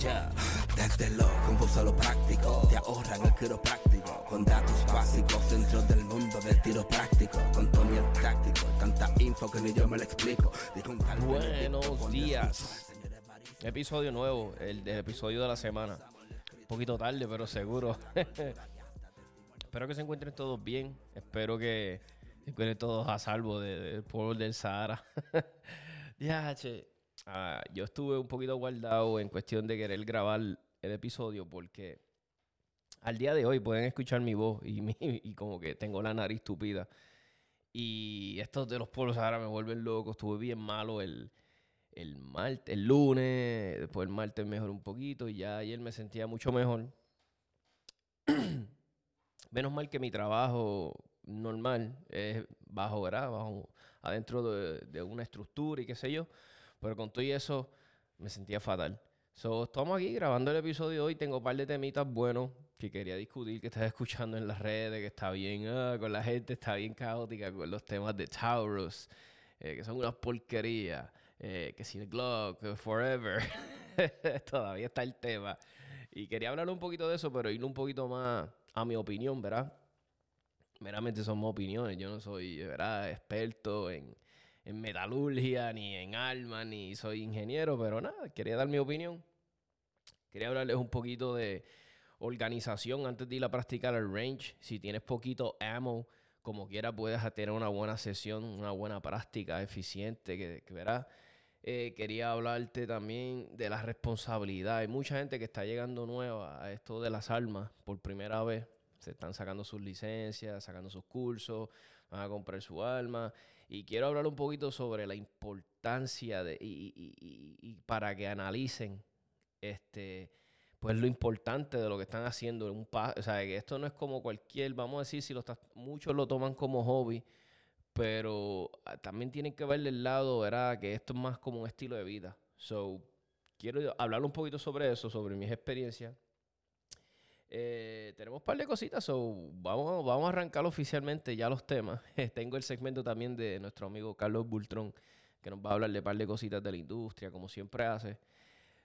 Ya, desde lo confuso a lo práctico, te ahorran el quiropráctico, con datos básicos dentro del mundo del tiro práctico, con Tony el táctico, tanta info que ni yo me lo explico. Dijo un tal Buenos días. Episodio nuevo, el, el episodio de la semana. Un poquito tarde, pero seguro. Espero que se encuentren todos bien. Espero que se encuentren todos a salvo de- del pueblo del Sahara. ya, che. Ah, yo estuve un poquito guardado en cuestión de querer grabar el episodio porque al día de hoy pueden escuchar mi voz y, mi- y como que tengo la nariz tupida. Y estos de los pueblos Sahara me vuelven loco. Estuve bien malo el, el martes, el lunes, después el martes mejor un poquito y ya ayer me sentía mucho mejor. Menos mal que mi trabajo normal es bajo, ¿verdad? Bajo, adentro de, de una estructura y qué sé yo. Pero con todo y eso me sentía fatal. So, estamos aquí grabando el episodio de hoy. Tengo un par de temitas buenos que quería discutir, que estás escuchando en las redes, que está bien ah, con la gente, está bien caótica con los temas de Taurus, eh, que son unas porquerías, eh, que si el Glock, Forever, todavía está el tema. Y quería hablar un poquito de eso, pero ir un poquito más a mi opinión, ¿verdad? meramente somos opiniones. Yo no soy, ¿verdad? experto en, en metalurgia, ni en armas, ni soy ingeniero, pero nada, quería dar mi opinión. Quería hablarles un poquito de organización antes de ir a practicar el range. Si tienes poquito ammo, como quiera puedes tener una buena sesión, una buena práctica eficiente, que, que verás. Eh, quería hablarte también de la responsabilidad. Hay mucha gente que está llegando nueva a esto de las armas por primera vez. Se están sacando sus licencias, sacando sus cursos, van a comprar su arma. Y quiero hablar un poquito sobre la importancia de, y, y- y- y para que analicen este, pues lo importante de lo que están haciendo. Un o sea, que esto no es como cualquier, vamos a decir, si lo estás, muchos lo toman como hobby, pero ah, también tienen que ver el lado, ¿verdad? Que esto es más como un estilo de vida. So, quiero hablar un poquito sobre eso, sobre mis experiencias. Eh, tenemos un par de cositas, so vamos, vamos a arrancar oficialmente ya los temas. Tengo el segmento también de nuestro amigo Carlos Bultrón, que nos va a hablar de un par de cositas de la industria, como siempre hace.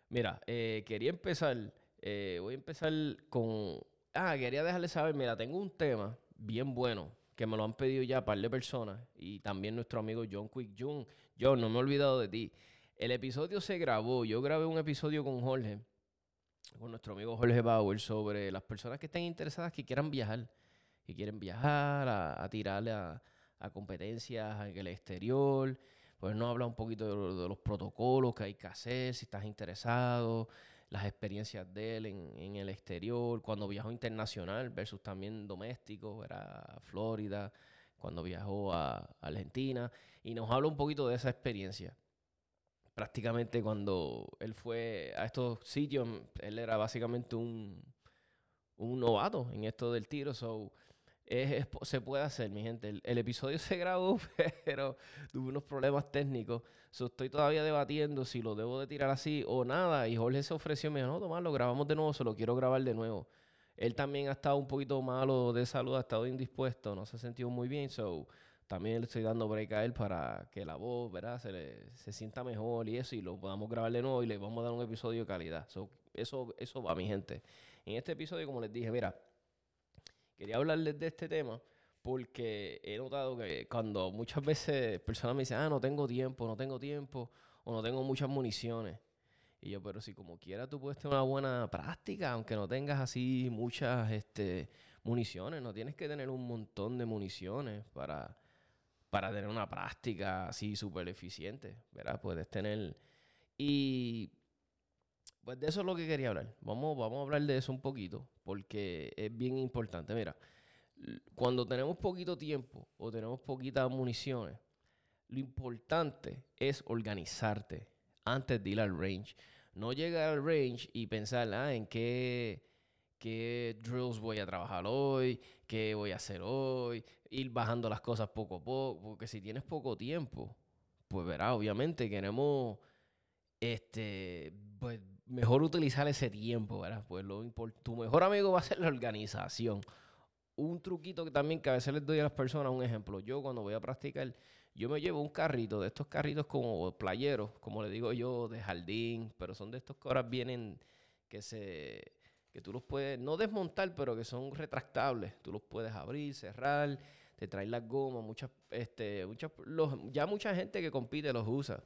Mira, eh, quería empezar, eh, voy a empezar con... Ah, quería dejarles saber, mira, tengo un tema bien bueno que me lo han pedido ya un par de personas y también nuestro amigo John Quick Jun. John, no me he olvidado de ti. El episodio se grabó, yo grabé un episodio con Jorge, con nuestro amigo Jorge Bauer, sobre las personas que estén interesadas que quieran viajar, que quieren viajar a, tirarle a, a competencias en el exterior. Pues nos habla un poquito de los protocolos que hay que hacer, si estás interesado, las experiencias de él en, en el exterior, cuando viajó internacional versus también doméstico, era Florida, cuando viajó a Argentina, y nos habla un poquito de esa experiencia prácticamente cuando él fue a estos sitios, él era básicamente un, un novato en esto del tiro. So, es- es- se puede hacer, mi gente. El, episodio se grabó, pero tuve unos problemas técnicos. So, estoy todavía debatiendo si lo debo de tirar así o nada. Y Jorge se ofreció, me dijo, no, Tomás, lo grabamos de nuevo, se lo quiero grabar de nuevo. Él también ha estado un poquito malo de salud, ha estado indispuesto, no se ha sentido muy bien. So, también le estoy dando break a él para que la voz, ¿verdad? Se, le- se sienta mejor y eso, y lo podamos grabar de nuevo y le vamos a dar un episodio de calidad. So, eso, eso va, mi gente. En este episodio, como les dije, mira, quería hablarles de este tema porque he notado que cuando muchas veces personas me dicen, ah, no tengo tiempo, no tengo tiempo, o no tengo muchas municiones. Y yo, pero si como quiera tú puedes tener una buena práctica, aunque no tengas así muchas este, municiones, no tienes que tener un montón de municiones para, para tener una práctica así súper eficiente, ¿verdad? Puedes tener... Y pues de eso es lo que quería hablar. Vamos, vamos a hablar de eso un poquito, porque es bien importante. Mira, cuando tenemos poquito tiempo o tenemos poquitas municiones, lo importante es organizarte antes de ir al range. No llegar al range y pensar ah, en qué, qué drills voy a trabajar hoy, qué voy a hacer hoy, ir bajando las cosas poco a poco, porque si tienes poco tiempo, pues verás, obviamente queremos este, pues mejor utilizar ese tiempo, ¿verdad? Pues lo tu mejor amigo va a ser la organización. un truquito que también que a veces les doy a las personas, un ejemplo. Yo cuando voy a practicar, yo me llevo un carrito, de estos carritos como playeros, como le digo yo, de jardín, pero son de estos que ahora vienen, que se que tú los puedes, no desmontar, pero que son retractables. Tú los puedes abrir, cerrar, te traen las gomas, muchas, este, muchas, los, ya mucha gente que compite los usa.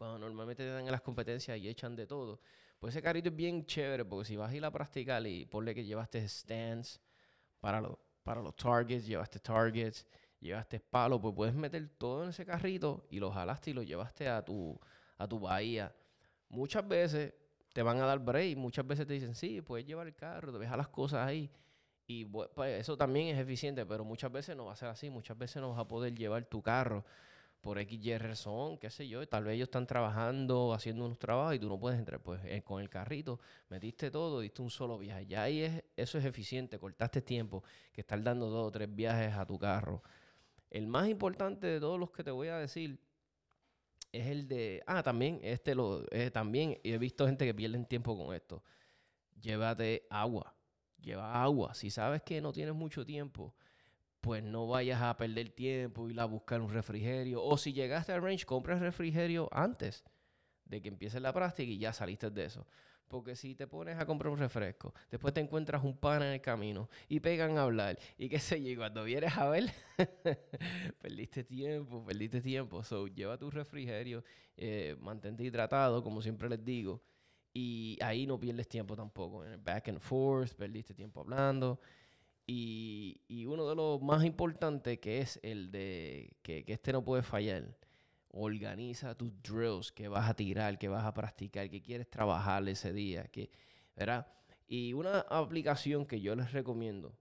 Cuando normalmente te dan en las competencias y echan de todo. Pues ese carrito es bien chévere, porque si vas a ir a practicar y ponle que llevaste stands para, para los targets, llevaste targets, llevaste palos, pues puedes meter todo en ese carrito y lo jalaste y lo llevaste a tu, a tu bahía. Muchas veces te van a dar break, muchas veces te dicen, sí, puedes llevar el carro, te dejas las cosas ahí. Y pues, eso también es eficiente, pero muchas veces no va a ser así, muchas veces no vas a poder llevar tu carro por X y razón, qué sé yo, tal vez ellos están trabajando, haciendo unos trabajos y tú no puedes entrar, pues eh, con el carrito metiste todo, diste un solo viaje, ya ahí es, eso es eficiente, cortaste tiempo que estar dando dos o tres viajes a tu carro. El más importante de todos los que te voy a decir es el de, ah, también, este lo, eh, también he visto gente que pierde tiempo con esto, llévate agua, lleva agua, si sabes que no tienes mucho tiempo, pues no vayas a perder tiempo, ir a buscar un refrigerio. O si llegaste al range, compra el refrigerio antes de que empiece la práctica y ya saliste de eso. Porque si te pones a comprar un refresco, después te encuentras un pan en el camino y pegan a hablar y qué sé yo, cuando vienes a ver, perdiste tiempo, perdiste tiempo. So, lleva tu refrigerio, eh, mantente hidratado, como siempre les digo, y ahí no pierdes tiempo tampoco. En el back and forth, perdiste tiempo hablando. Y, uno de los más importantes que es el de que, este no puede fallar. Organiza tus drills que vas a tirar, que vas a practicar, que quieres trabajar ese día. Que, ¿verdad? Y una aplicación que yo les recomiendo,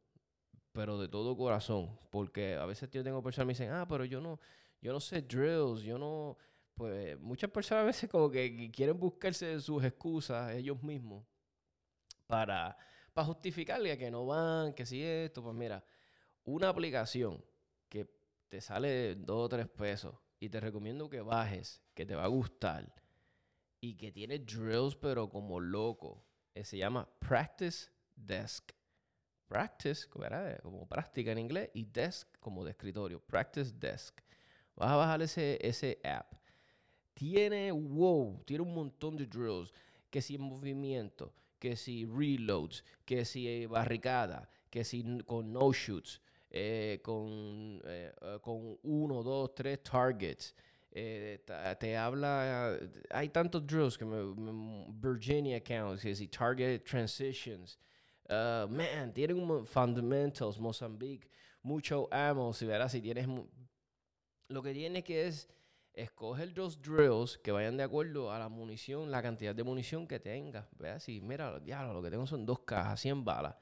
pero de todo corazón, porque a veces yo tengo personas que me dicen, ah, pero yo no, yo no sé drills, yo no, pues muchas personas a veces como que quieren buscarse sus excusas ellos mismos para para justificarle a que no van, que si esto, pues mira, una aplicación que te sale dos o tres pesos y te recomiendo que bajes, que te va a gustar y que tiene drills pero como loco, eh, se llama Practice Desk. Practice, como práctica en inglés, y desk como de escritorio. Practice Desk. Vas a bajar ese, ese app. Tiene, wow, tiene un montón de drills. Que si en movimiento, que si reloads, que si barricada, que si con no shoots, eh, con, eh, eh, con uno, dos, tres targets. te habla, hay tantos drills que Virginia counts, que si target transitions. Uh, man, tienen fundamentals, Mozambique, mucho ammo, si verás, si tienes... Lo que tiene que es escoge los drills que vayan de acuerdo a la munición, la cantidad de munición que tengas. Vea, si mira, diablo, lo que tengo son dos cajas, 100 balas.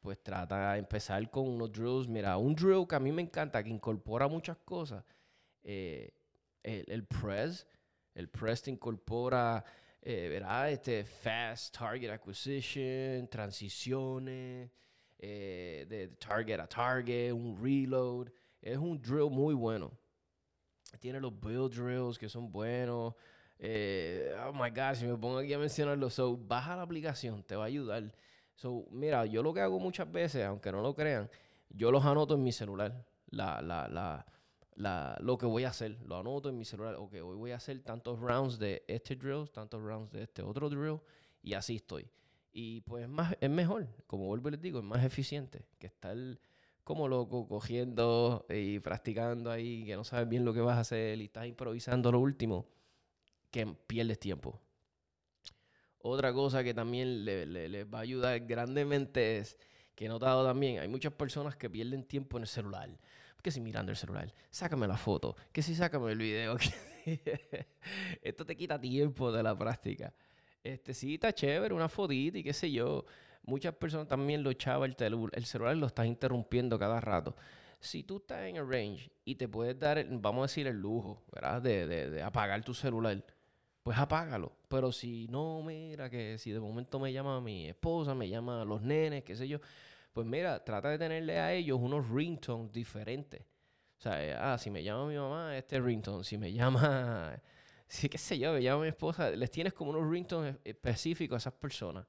Pues trata de empezar con unos drills. Mira, un drill que a mí me encanta, que incorpora muchas cosas. Eh, el, press. El press te incorpora, eh, este fast target acquisition, transiciones, eh, de target a target, un reload. Es un drill muy bueno tiene los build drills que son buenos. Eh, oh my God, si me pongo aquí a mencionarlo, so, baja la aplicación, te va a ayudar. So, mira, yo lo que hago muchas veces, aunque no lo crean, yo los anoto en mi celular. La, la, la, la, lo que voy a hacer, lo anoto en mi celular. Ok, hoy voy a hacer tantos rounds de este drill, tantos rounds de este otro drill, y así estoy. Y pues más, es mejor, como vuelvo y les digo, es más eficiente que estar como loco, cogiendo y practicando ahí, que no sabes bien lo que vas a hacer y estás improvisando lo último, que pierdes tiempo. Otra cosa que también les le, va a ayudar grandemente es que he notado también, hay muchas personas que pierden tiempo en el celular. Que si mirando el celular, sácame la foto, que si sácame el video. Esto te quita tiempo de la práctica. Este sí está chévere, una fotita y qué sé yo muchas personas también lo echaba el, el celular lo estás interrumpiendo cada rato. Si tú estás en el range y te puedes dar, vamos a decir, el lujo, ¿verdad? De, de, apagar tu celular, pues apágalo. Pero si no, mira, que si de momento me llama mi esposa, me llama los nenes, qué sé yo, pues mira, trata de tenerle a ellos unos ringtones diferentes. O sea, eh, ah, si me llama mi mamá, este ringtone. Si me llama, sí, qué sé yo, me llama mi esposa, les tienes como unos ringtones específicos a esas personas.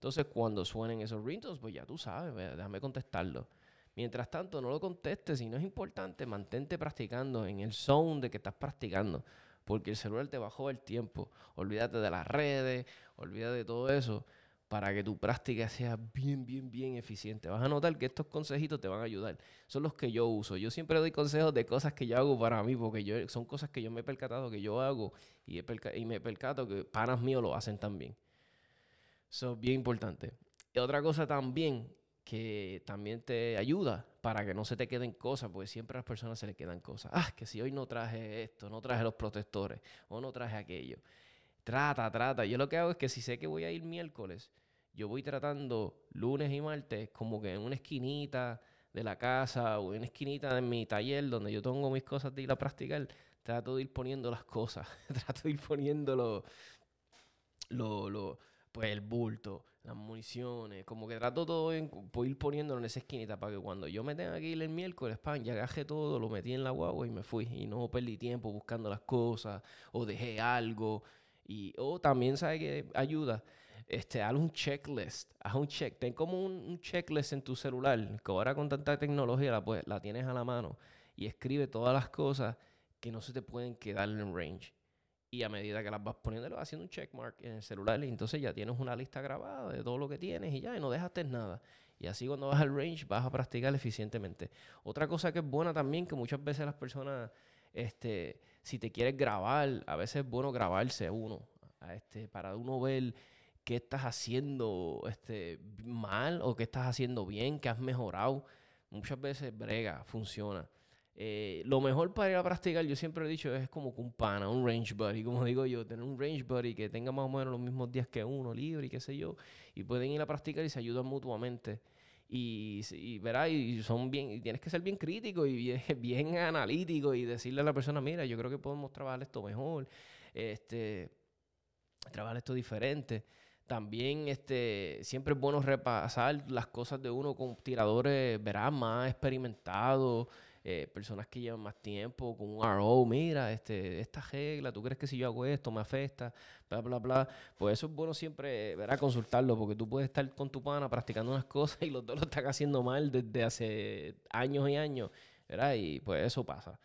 Entonces, cuando suenen esos ringtones, pues ya tú sabes, déjame contestarlo. Mientras tanto, no lo contestes. Si no es importante, mantente practicando en el zone de que estás practicando. Porque el celular te bajó el tiempo. Olvídate de las redes, olvídate de todo eso para que tu práctica sea bien, bien, bien eficiente. Vas a notar que estos consejitos te van a ayudar. Son los que yo uso. Yo siempre doy consejos de cosas que yo hago para mí, porque yo, son cosas que yo me he percatado que yo hago y, y me percato que panas míos lo hacen también. Eso es bien importante. Y otra cosa también que también te ayuda para que no se te queden cosas, porque siempre a las personas se les quedan cosas. Ah, que si hoy no traje esto, no traje los protectores o no traje aquello. Trata, trata. Yo lo que hago es que si sé que voy a ir miércoles, yo voy tratando lunes y martes como que en una esquinita de la casa o en una esquinita de mi taller donde yo tengo mis cosas de ir a practicar, trato de ir poniendo las cosas, trato de ir poniendo lo, lo, pues el bulto, las municiones, como que trato todo en, por ir poniéndolo en esa esquinita para que cuando yo me tenga que ir el miércoles, pan, ya agarré todo, lo metí en la guagua y me fui. Y no perdí tiempo buscando las cosas o dejé algo. Y o también sabe que ayuda este, haz un checklist, haz un check, ten como un, checklist en tu celular, que ahora con tanta tecnología la, pues, la tienes a la mano y escribe todas las cosas que no se te pueden quedar en range. Y a medida que las vas poniendo, le vas haciendo un checkmark en el celular y entonces ya tienes una lista grabada de todo lo que tienes y ya, y no dejaste nada. Y así cuando vas al range vas a practicar eficientemente. Otra cosa que es buena también, que muchas veces las personas, este, si te quieres grabar, a veces es bueno grabarse uno, este, para uno ver qué estás haciendo este, mal o qué estás haciendo bien, qué has mejorado. Muchas veces brega, funciona. Eh, lo mejor para ir a practicar, yo siempre he dicho, es como un pana, un range buddy, como digo yo, tener un range buddy que tenga más o menos los mismos días que uno, libre y qué sé yo, y pueden ir a practicar y se ayudan mutuamente. Y, y verás, y son bien, y tienes que ser bien crítico y bien, bien analítico y decirle a la persona, mira, yo creo que podemos trabajar esto mejor, este, trabajar esto diferente. También este, siempre es bueno repasar las cosas de uno con tiradores, verás, más experimentados, eh, personas que llevan más tiempo, con un RO, mira, este, esta regla, ¿tú crees que si yo hago esto me afecta? Bla, bla, bla. Pues eso es bueno siempre, verás, consultarlo, porque tú puedes estar con tu pana practicando unas cosas y los dos lo están haciendo mal desde hace años y años, ¿verdad? Y pues eso pasa.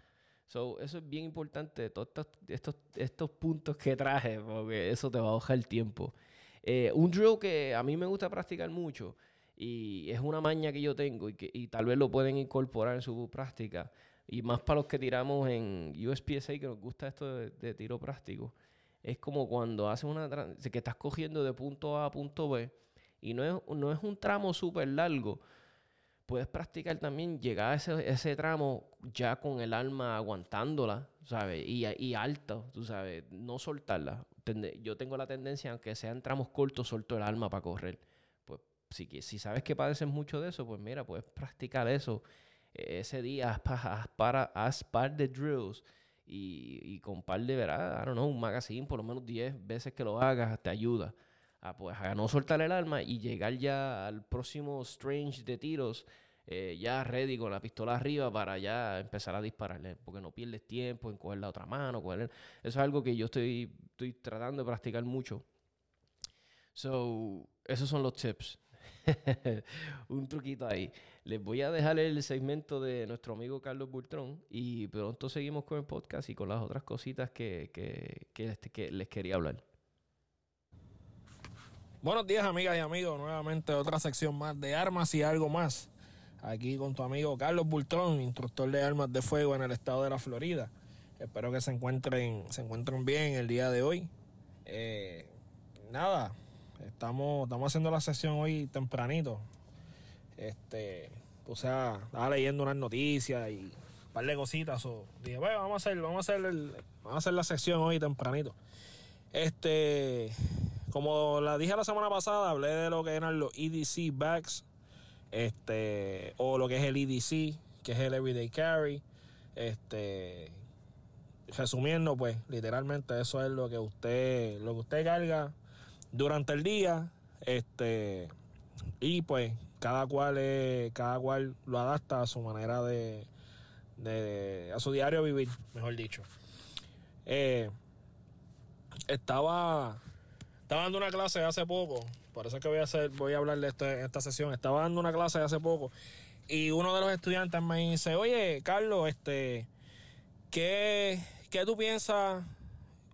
So, eso es bien importante, todos estos, estos, estos puntos que traje, porque eso te va a bajar el tiempo. Eh, un drill que a mí me gusta practicar mucho y es una maña que yo tengo y que y tal vez lo pueden incorporar en su práctica y más para los que tiramos en USPSA que nos gusta esto de, tiro práctico es como cuando haces una que estás cogiendo de punto A a punto B y no es, no es un tramo súper largo puedes practicar también llegar a ese, ese, tramo ya con el alma aguantándola, ¿sabes? Y, y alto, tú sabes, no soltarla yo tengo la tendencia, aunque sean tramos cortos, suelto el alma para correr. Si, si sabes que padeces mucho de eso, pues mira, puedes practicar eso. E, ese día haz, para, haz par de drills y, y con par de, ¿verdad? I don't know, un magazine, por lo menos 10 veces que lo hagas, te ayuda a, pues, a no soltar el alma y llegar ya al próximo strange de tiros eh, ya ready con la pistola arriba para ya empezar a dispararle, porque no pierdes tiempo en coger la otra mano. Eso es algo que yo estoy, estoy tratando de practicar mucho. So, esos son los tips. Un truquito ahí. Les voy a dejar el segmento de nuestro amigo Carlos Bultrón y pronto seguimos con el podcast y con las otras cositas que, que, que, les quería hablar. Buenos días, amigas y amigos. Nuevamente otra sección más de armas y algo más aquí con tu amigo Carlos Bultrón, instructor de armas de fuego en el estado de la Florida. Espero que se encuentren, se encuentren bien el día de hoy. Eh, nada, estamos, estamos haciendo la sesión hoy tempranito. Este, o sea, estaba leyendo unas noticias y un par de cositas. O dije, bueno, vamos a hacer, vamos a hacer vamos a hacer la sesión hoy tempranito. Este, como la dije la semana pasada, hablé de lo que eran los EDC bags este, o lo que es el EDC, que es el Everyday Carry. Este, resumiendo, pues, literalmente eso es lo que usted, lo que usted carga durante el día. Este, y pues, cada cual cada cual lo adapta a su manera de, de a su diario vivir, mejor dicho. Eh, estaba, estaba dando una clase hace poco por eso es que voy a hacer, voy a hablar de esta sesión. Estaba dando una clase hace poco y uno de los estudiantes me dice, oye, Carlos, este, ¿qué, qué tú piensas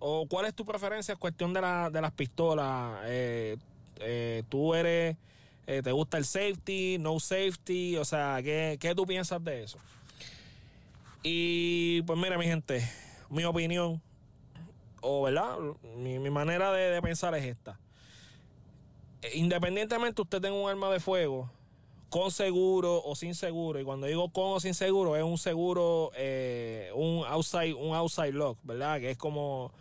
o cuál es tu preferencia en cuestión de, la, de las pistolas? Eh, eh, ¿Tú eres, eh, te gusta el safety, no safety? O sea, ¿qué, ¿qué tú piensas de eso? Y pues mira, mi gente, mi opinión, o verdad, mi, mi manera de, de pensar es esta. Independientemente usted tenga un arma de fuego, con seguro o sin seguro. Y cuando digo con o sin seguro, es un seguro, eh, un outside, un outside lock, ¿verdad? Que es como,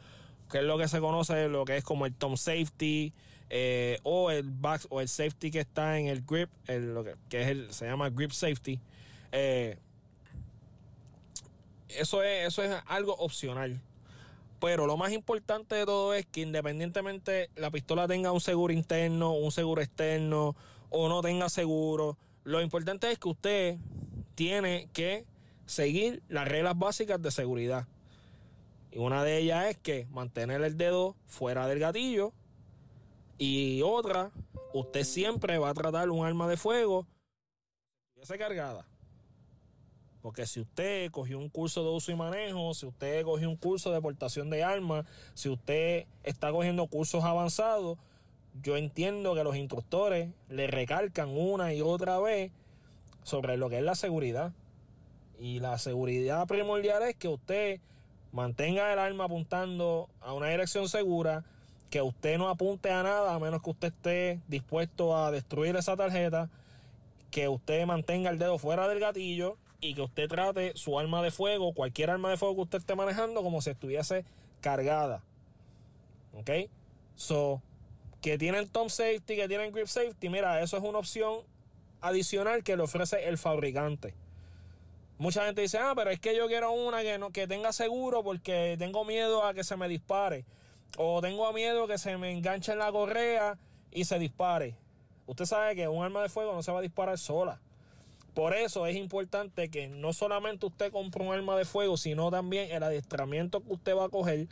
que es lo que se conoce, lo que es como el tom safety, eh, o el back, o el safety que está en el grip, el, lo que, es el, se llama grip safety. Eh, eso es, eso es algo opcional. Pero lo más importante de todo es que independientemente la pistola tenga un seguro interno, un seguro externo, o no tenga seguro. Lo importante es que usted tiene que seguir las reglas básicas de seguridad. Y una de ellas es que mantener el dedo fuera del gatillo. Y otra, usted siempre va a tratar un arma de fuego se cargada. Porque si usted cogió un curso de uso y manejo, si usted cogió un curso de portación de armas, si usted está cogiendo cursos avanzados, yo entiendo que los instructores le recalcan una y otra vez sobre lo que es la seguridad. Y la seguridad primordial es que usted mantenga el arma apuntando a una dirección segura, que usted no apunte a nada a menos que usted esté dispuesto a destruir esa tarjeta, que usted mantenga el dedo fuera del gatillo y que usted trate su arma de fuego, cualquier arma de fuego que usted esté manejando, como si estuviese cargada. ¿Ok? So, que tienen tom safety, que tienen grip safety, mira, eso es una opción adicional que le ofrece el fabricante. Mucha gente dice, ah, pero es que yo quiero una que, no, que tenga seguro porque tengo miedo a que se me dispare. O tengo miedo que se me enganche en la correa y se dispare. Usted sabe que un arma de fuego no se va a disparar sola. Por eso es importante que no solamente usted compre un arma de fuego, sino también el adiestramiento que usted va a coger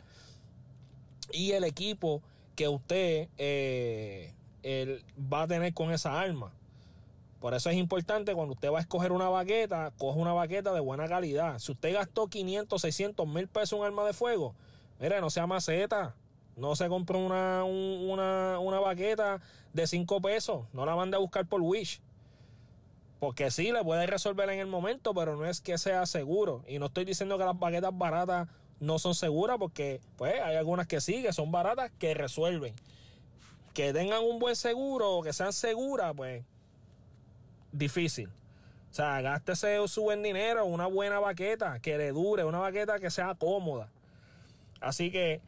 y el equipo que usted eh, va a tener con esa arma. Por eso es importante cuando usted va a escoger una baqueta, coge una baqueta de buena calidad. Si usted gastó 500, 600 mil pesos en un arma de fuego, mire, no sea maceta. No se compre una, una, una baqueta de 5 pesos. No la mande a buscar por Wish. Porque sí, le puede resolver en el momento, pero no es que sea seguro. Y no estoy diciendo que las baquetas baratas no son seguras porque pues hay algunas que sí, que son baratas, que resuelven. Que tengan un buen seguro o que sean seguras, pues difícil. O sea, gástese su buen dinero, una buena baqueta que le dure, una baqueta que sea cómoda. Así que,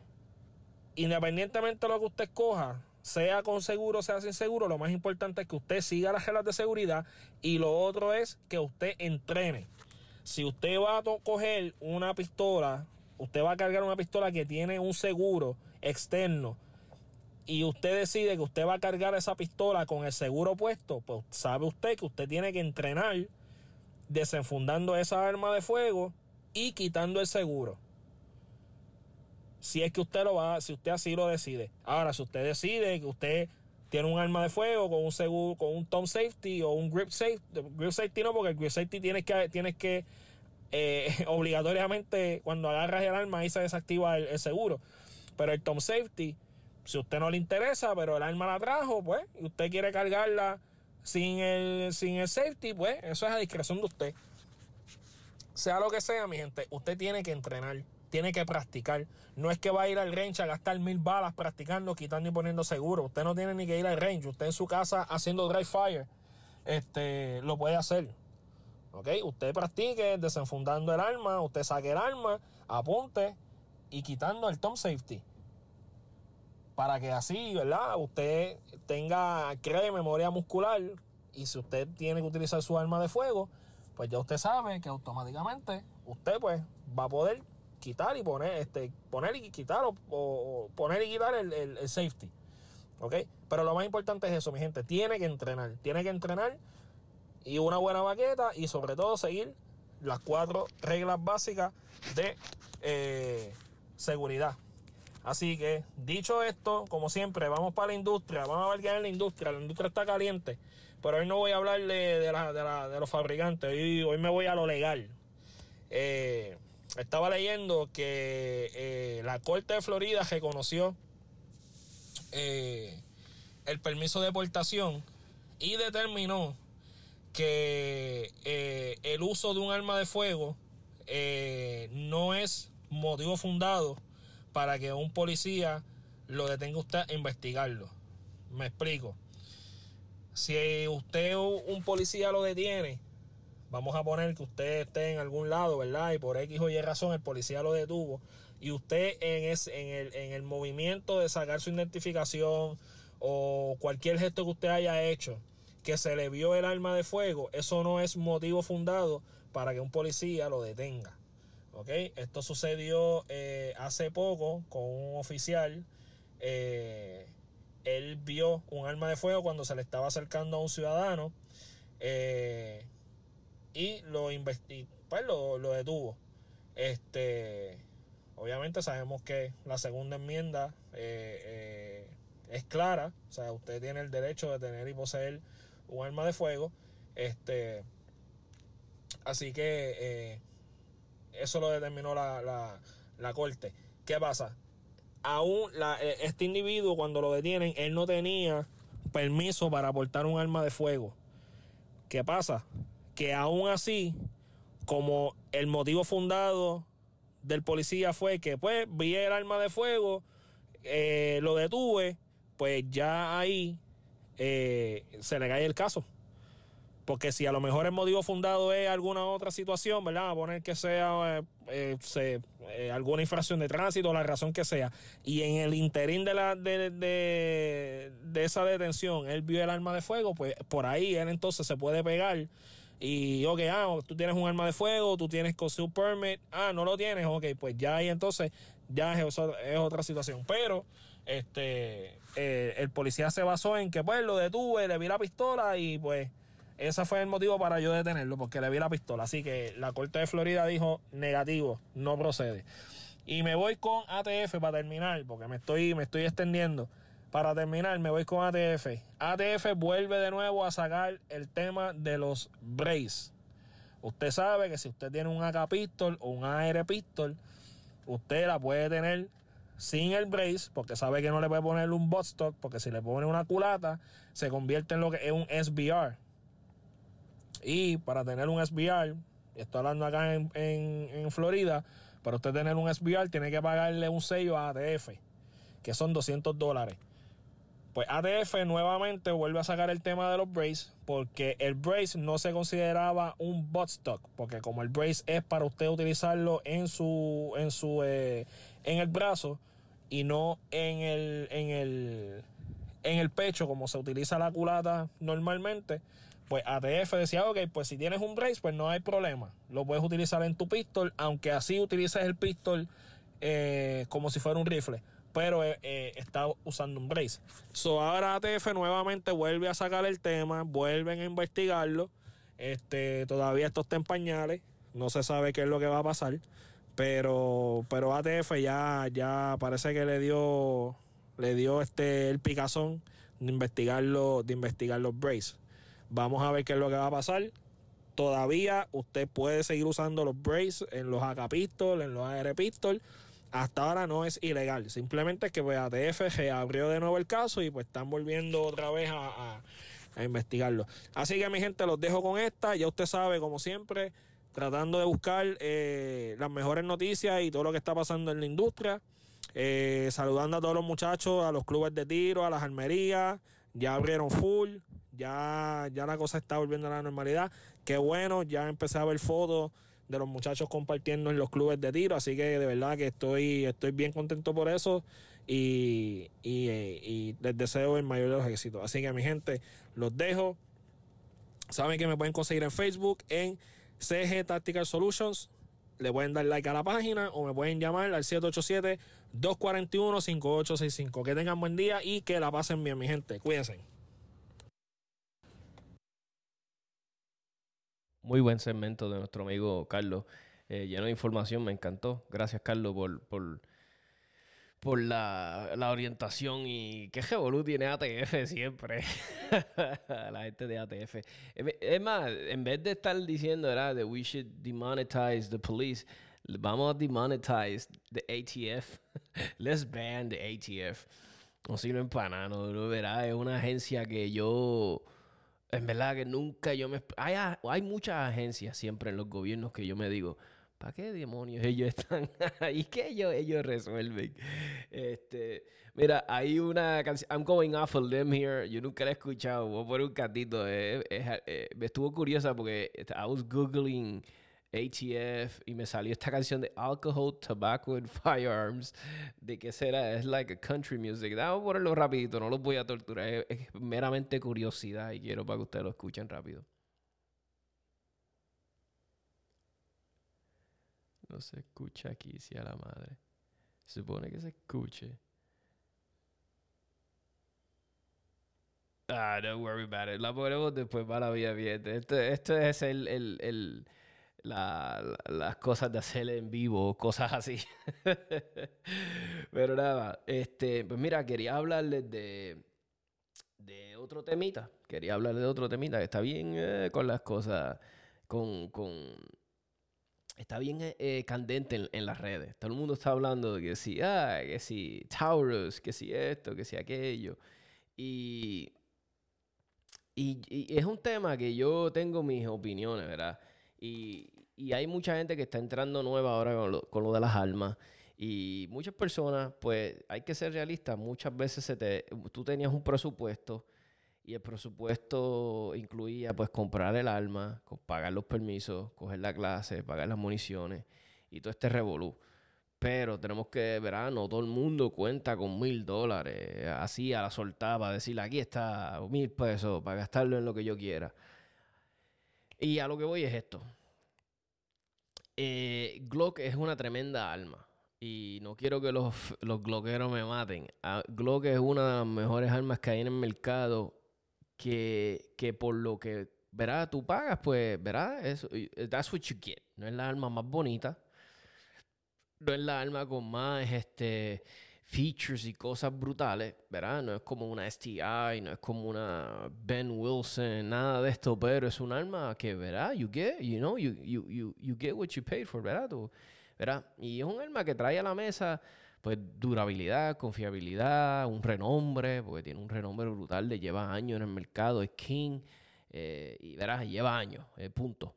independientemente de lo que usted escoja, sea con seguro, sea sin seguro, lo más importante es que usted siga las reglas de seguridad y lo otro es que usted entrene. Si usted va a coger una pistola usted va a cargar una pistola que tiene un seguro externo y usted decide que usted va a cargar esa pistola con el seguro puesto, pues sabe usted que usted tiene que entrenar desenfundando esa arma de fuego y quitando el seguro. Si es que usted lo va, si usted así lo decide. Ahora, si usted decide que usted tiene un arma de fuego con un seguro, con un tom safety o un grip safety, grip safety no, porque el grip safety tienes que, tienes que eh, obligatoriamente cuando agarras el arma ahí se desactiva el, seguro. Pero el Tom Safety, si usted no le interesa, pero el arma la trajo, pues, y usted quiere cargarla sin el, sin el safety, pues, eso es a discreción de usted. Sea lo que sea, mi gente, usted tiene que entrenar, tiene que practicar. No es que va a ir al range a gastar mil balas practicando, quitando y poniendo seguro. Usted no tiene ni que ir al range. Usted en su casa haciendo dry fire, este, lo puede hacer. ¿Ok? Usted practique desenfundando el arma, usted saque el arma, apunte y quitando el tom safety. Para que así, ¿verdad? Usted tenga, cree memoria muscular y si usted tiene que utilizar su arma de fuego, pues ya usted sabe que automáticamente usted pues va a poder quitar y poner, este, poner y quitar o, poner y quitar el, el safety. ¿Ok? Pero lo más importante es eso, mi gente. Tiene que entrenar. Tiene que entrenar y una buena baqueta y sobre todo seguir las cuatro reglas básicas de eh, seguridad. Así que, dicho esto, como siempre, vamos para la industria, vamos a ver hay en la industria. La industria está caliente, pero hoy no voy a hablar de, los fabricantes, hoy, me voy a lo legal. Eh, estaba leyendo que eh, la Corte de Florida reconoció eh, el permiso de deportación y determinó que el uso de un arma de fuego no es motivo fundado para que un policía lo detenga usted a investigarlo. Me explico. Si usted un policía lo detiene, vamos a poner que usted esté en algún lado, ¿verdad? Y por X o Y razón el policía lo detuvo. Y usted en, en, el, en el movimiento de sacar su identificación o cualquier gesto que usted haya hecho, que se le vio el arma de fuego, eso no es motivo fundado para que un policía lo detenga. Esto sucedió eh, hace poco con un oficial. Eh, él vio un arma de fuego cuando se le estaba acercando a un ciudadano eh, y lo, pues lo, lo, detuvo. Este, obviamente sabemos que la segunda enmienda es clara, o sea, usted tiene el derecho de tener y poseer un arma de fuego. Este, así que eso lo determinó la, corte. ¿Qué pasa? Aún eh, este individuo cuando lo detienen, él no tenía permiso para portar un arma de fuego. ¿Qué pasa? Que aún así, como el motivo fundado del policía fue que pues vi el arma de fuego, eh, lo detuve, pues ya ahí eh, se le cae el caso. Porque si a lo mejor el motivo fundado es alguna otra situación, ¿verdad? A poner que sea eh, eh, alguna infracción de tránsito, la razón que sea. Y en el interín de, la, de, de, esa detención, él vio el arma de fuego, pues por ahí él entonces se puede pegar. Y, ok, ah, tú tienes un arma de fuego, tú tienes concealed permit, ah, no lo tienes, ok, pues ya ahí entonces ya es, es otra situación. Pero este eh, el policía se basó en que pues lo detuve, le vi la pistola y pues ese fue el motivo para yo detenerlo, porque le vi la pistola. Así que la Corte de Florida dijo negativo, no procede. Y me voy con ATF para terminar, porque me estoy, me estoy extendiendo. Para terminar, me voy con ATF. ATF vuelve de nuevo a sacar el tema de los brace. Usted sabe que si usted tiene un AK pistol o un AR pistol, usted la puede tener sin el brace, porque sabe que no le puede poner un stock, porque si le pone una culata, se convierte en lo que es un SBR. Y para tener un SBR, estoy hablando acá en, Florida, para usted tener un SBR tiene que pagarle un sello a ATF, que son 200 dólares. Pues ATF nuevamente vuelve a sacar el tema de los brace, porque el brace no se consideraba un stock, porque como el brace es para usted utilizarlo en su, en su, eh, en el brazo y no en el, en el, en el pecho como se utiliza la culata normalmente, pues ATF decía, ok, pues si tienes un brace, pues no hay problema. Lo puedes utilizar en tu pistol, aunque así utilices el pistol eh, como si fuera un rifle. Pero eh, eh, está usando un brace. So ahora ATF nuevamente vuelve a sacar el tema, vuelven a investigarlo. Este, todavía esto está en pañales. No se sabe qué es lo que va a pasar. Pero, pero ATF ya, ya parece que le dio, le dio este el picazón de investigarlo, de investigar los braces. Vamos a ver qué es lo que va a pasar. Todavía usted puede seguir usando los braces en los AK en los AR Pistol. Hasta ahora no es ilegal. Simplemente es que pues, ATF abrió de nuevo el caso y pues están volviendo otra vez a, investigarlo. Así que mi gente, los dejo con esta. Ya usted sabe, como siempre, tratando de buscar eh, las mejores noticias y todo lo que está pasando en la industria. Eh, saludando a todos los muchachos, a los clubes de tiro, a las armerías. Ya abrieron full ya, ya la cosa está volviendo a la normalidad. Qué bueno, ya empecé a ver fotos de los muchachos compartiendo en los clubes de tiro, así que de verdad que estoy, estoy bien contento por eso y, y, les deseo el mayor de los éxitos. Así que mi gente, los dejo. Saben que me pueden conseguir en Facebook en CG Tactical Solutions. Le pueden dar like a la página o me pueden llamar al 787-241-5865. Que tengan buen día y que la pasen bien, mi gente. Cuídense. Muy buen segmento de nuestro amigo Carlos. Eh, lleno de información, me encantó. Gracias, Carlos, por, por la, la orientación y qué revolú tiene ATF siempre. la gente de ATF. Es más, en vez de estar diciendo, ¿verdad? De we should demonetize the police, vamos a demonetize the ATF. Let's ban the ATF. No sirven para nada, no, es una agencia que yo, en verdad que nunca yo me... Hay, hay muchas agencias siempre en los gobiernos que yo me digo, ¿para qué demonios ellos están ahí? ¿Qué ellos, ellos resuelven? Este, mira, hay una canción, I'm going off of them here, yo nunca la he escuchado, voy a poner un catito, eh, eh, me estuvo curiosa porque I was googling ATF y me salió esta canción de Alcohol, Tobacco and Firearms. ¿De qué será? Es like a country music. Vamos a ponerlo rapidito, no los voy a torturar. Es, meramente curiosidad y quiero para que ustedes lo escuchen rápido. No se escucha aquí, si a la madre. Supone que se escuche. Ah, don't worry about it. La ponemos después para la vida bien. Esto, esto es el, el, el las cosas de hacer en vivo, cosas así. Pero nada, este, pues mira, quería hablarles de, de otro temita. Quería hablarles de otro temita que está bien eh, con las cosas, con, con está bien eh, candente en, las redes. Todo el mundo está hablando de que si, ah, que si Taurus, que si esto, que si aquello. Y, y, y, es un tema que yo tengo mis opiniones, ¿verdad? Y, hay mucha gente que está entrando nueva ahora con lo, de las almas. Y muchas personas, pues hay que ser realistas, muchas veces se te, tú tenías un presupuesto y el presupuesto incluía pues comprar el arma, pagar los permisos, coger la clase, pagar las municiones y todo este revolú. Pero tenemos que, ver, no todo el mundo cuenta con mil dólares, así a la soltada, para decirle aquí está mil pesos para gastarlo en lo que yo quiera. Y a lo que voy es esto. Eh, Glock es una tremenda arma. Y no quiero que los, los Glockeros me maten. Ah, Glock es una de las mejores armas que hay en el mercado. Que, que por lo que, verás, tú pagas, pues, verás, eso, that's what you get. No es la arma más bonita. No es la arma con más, este features y cosas brutales, ¿verdad? No es como una STI, no es como una Ben Wilson, nada de esto, pero es un arma que, ¿verdad? You get, you know, you, you, you, get what you paid for, ¿verdad? ¿verdad? Y es un arma que trae a la mesa, pues, durabilidad, confiabilidad, un renombre, porque tiene un renombre brutal de lleva años en el mercado, es King, eh, y, ¿verdad? Lleva años, eh, punto.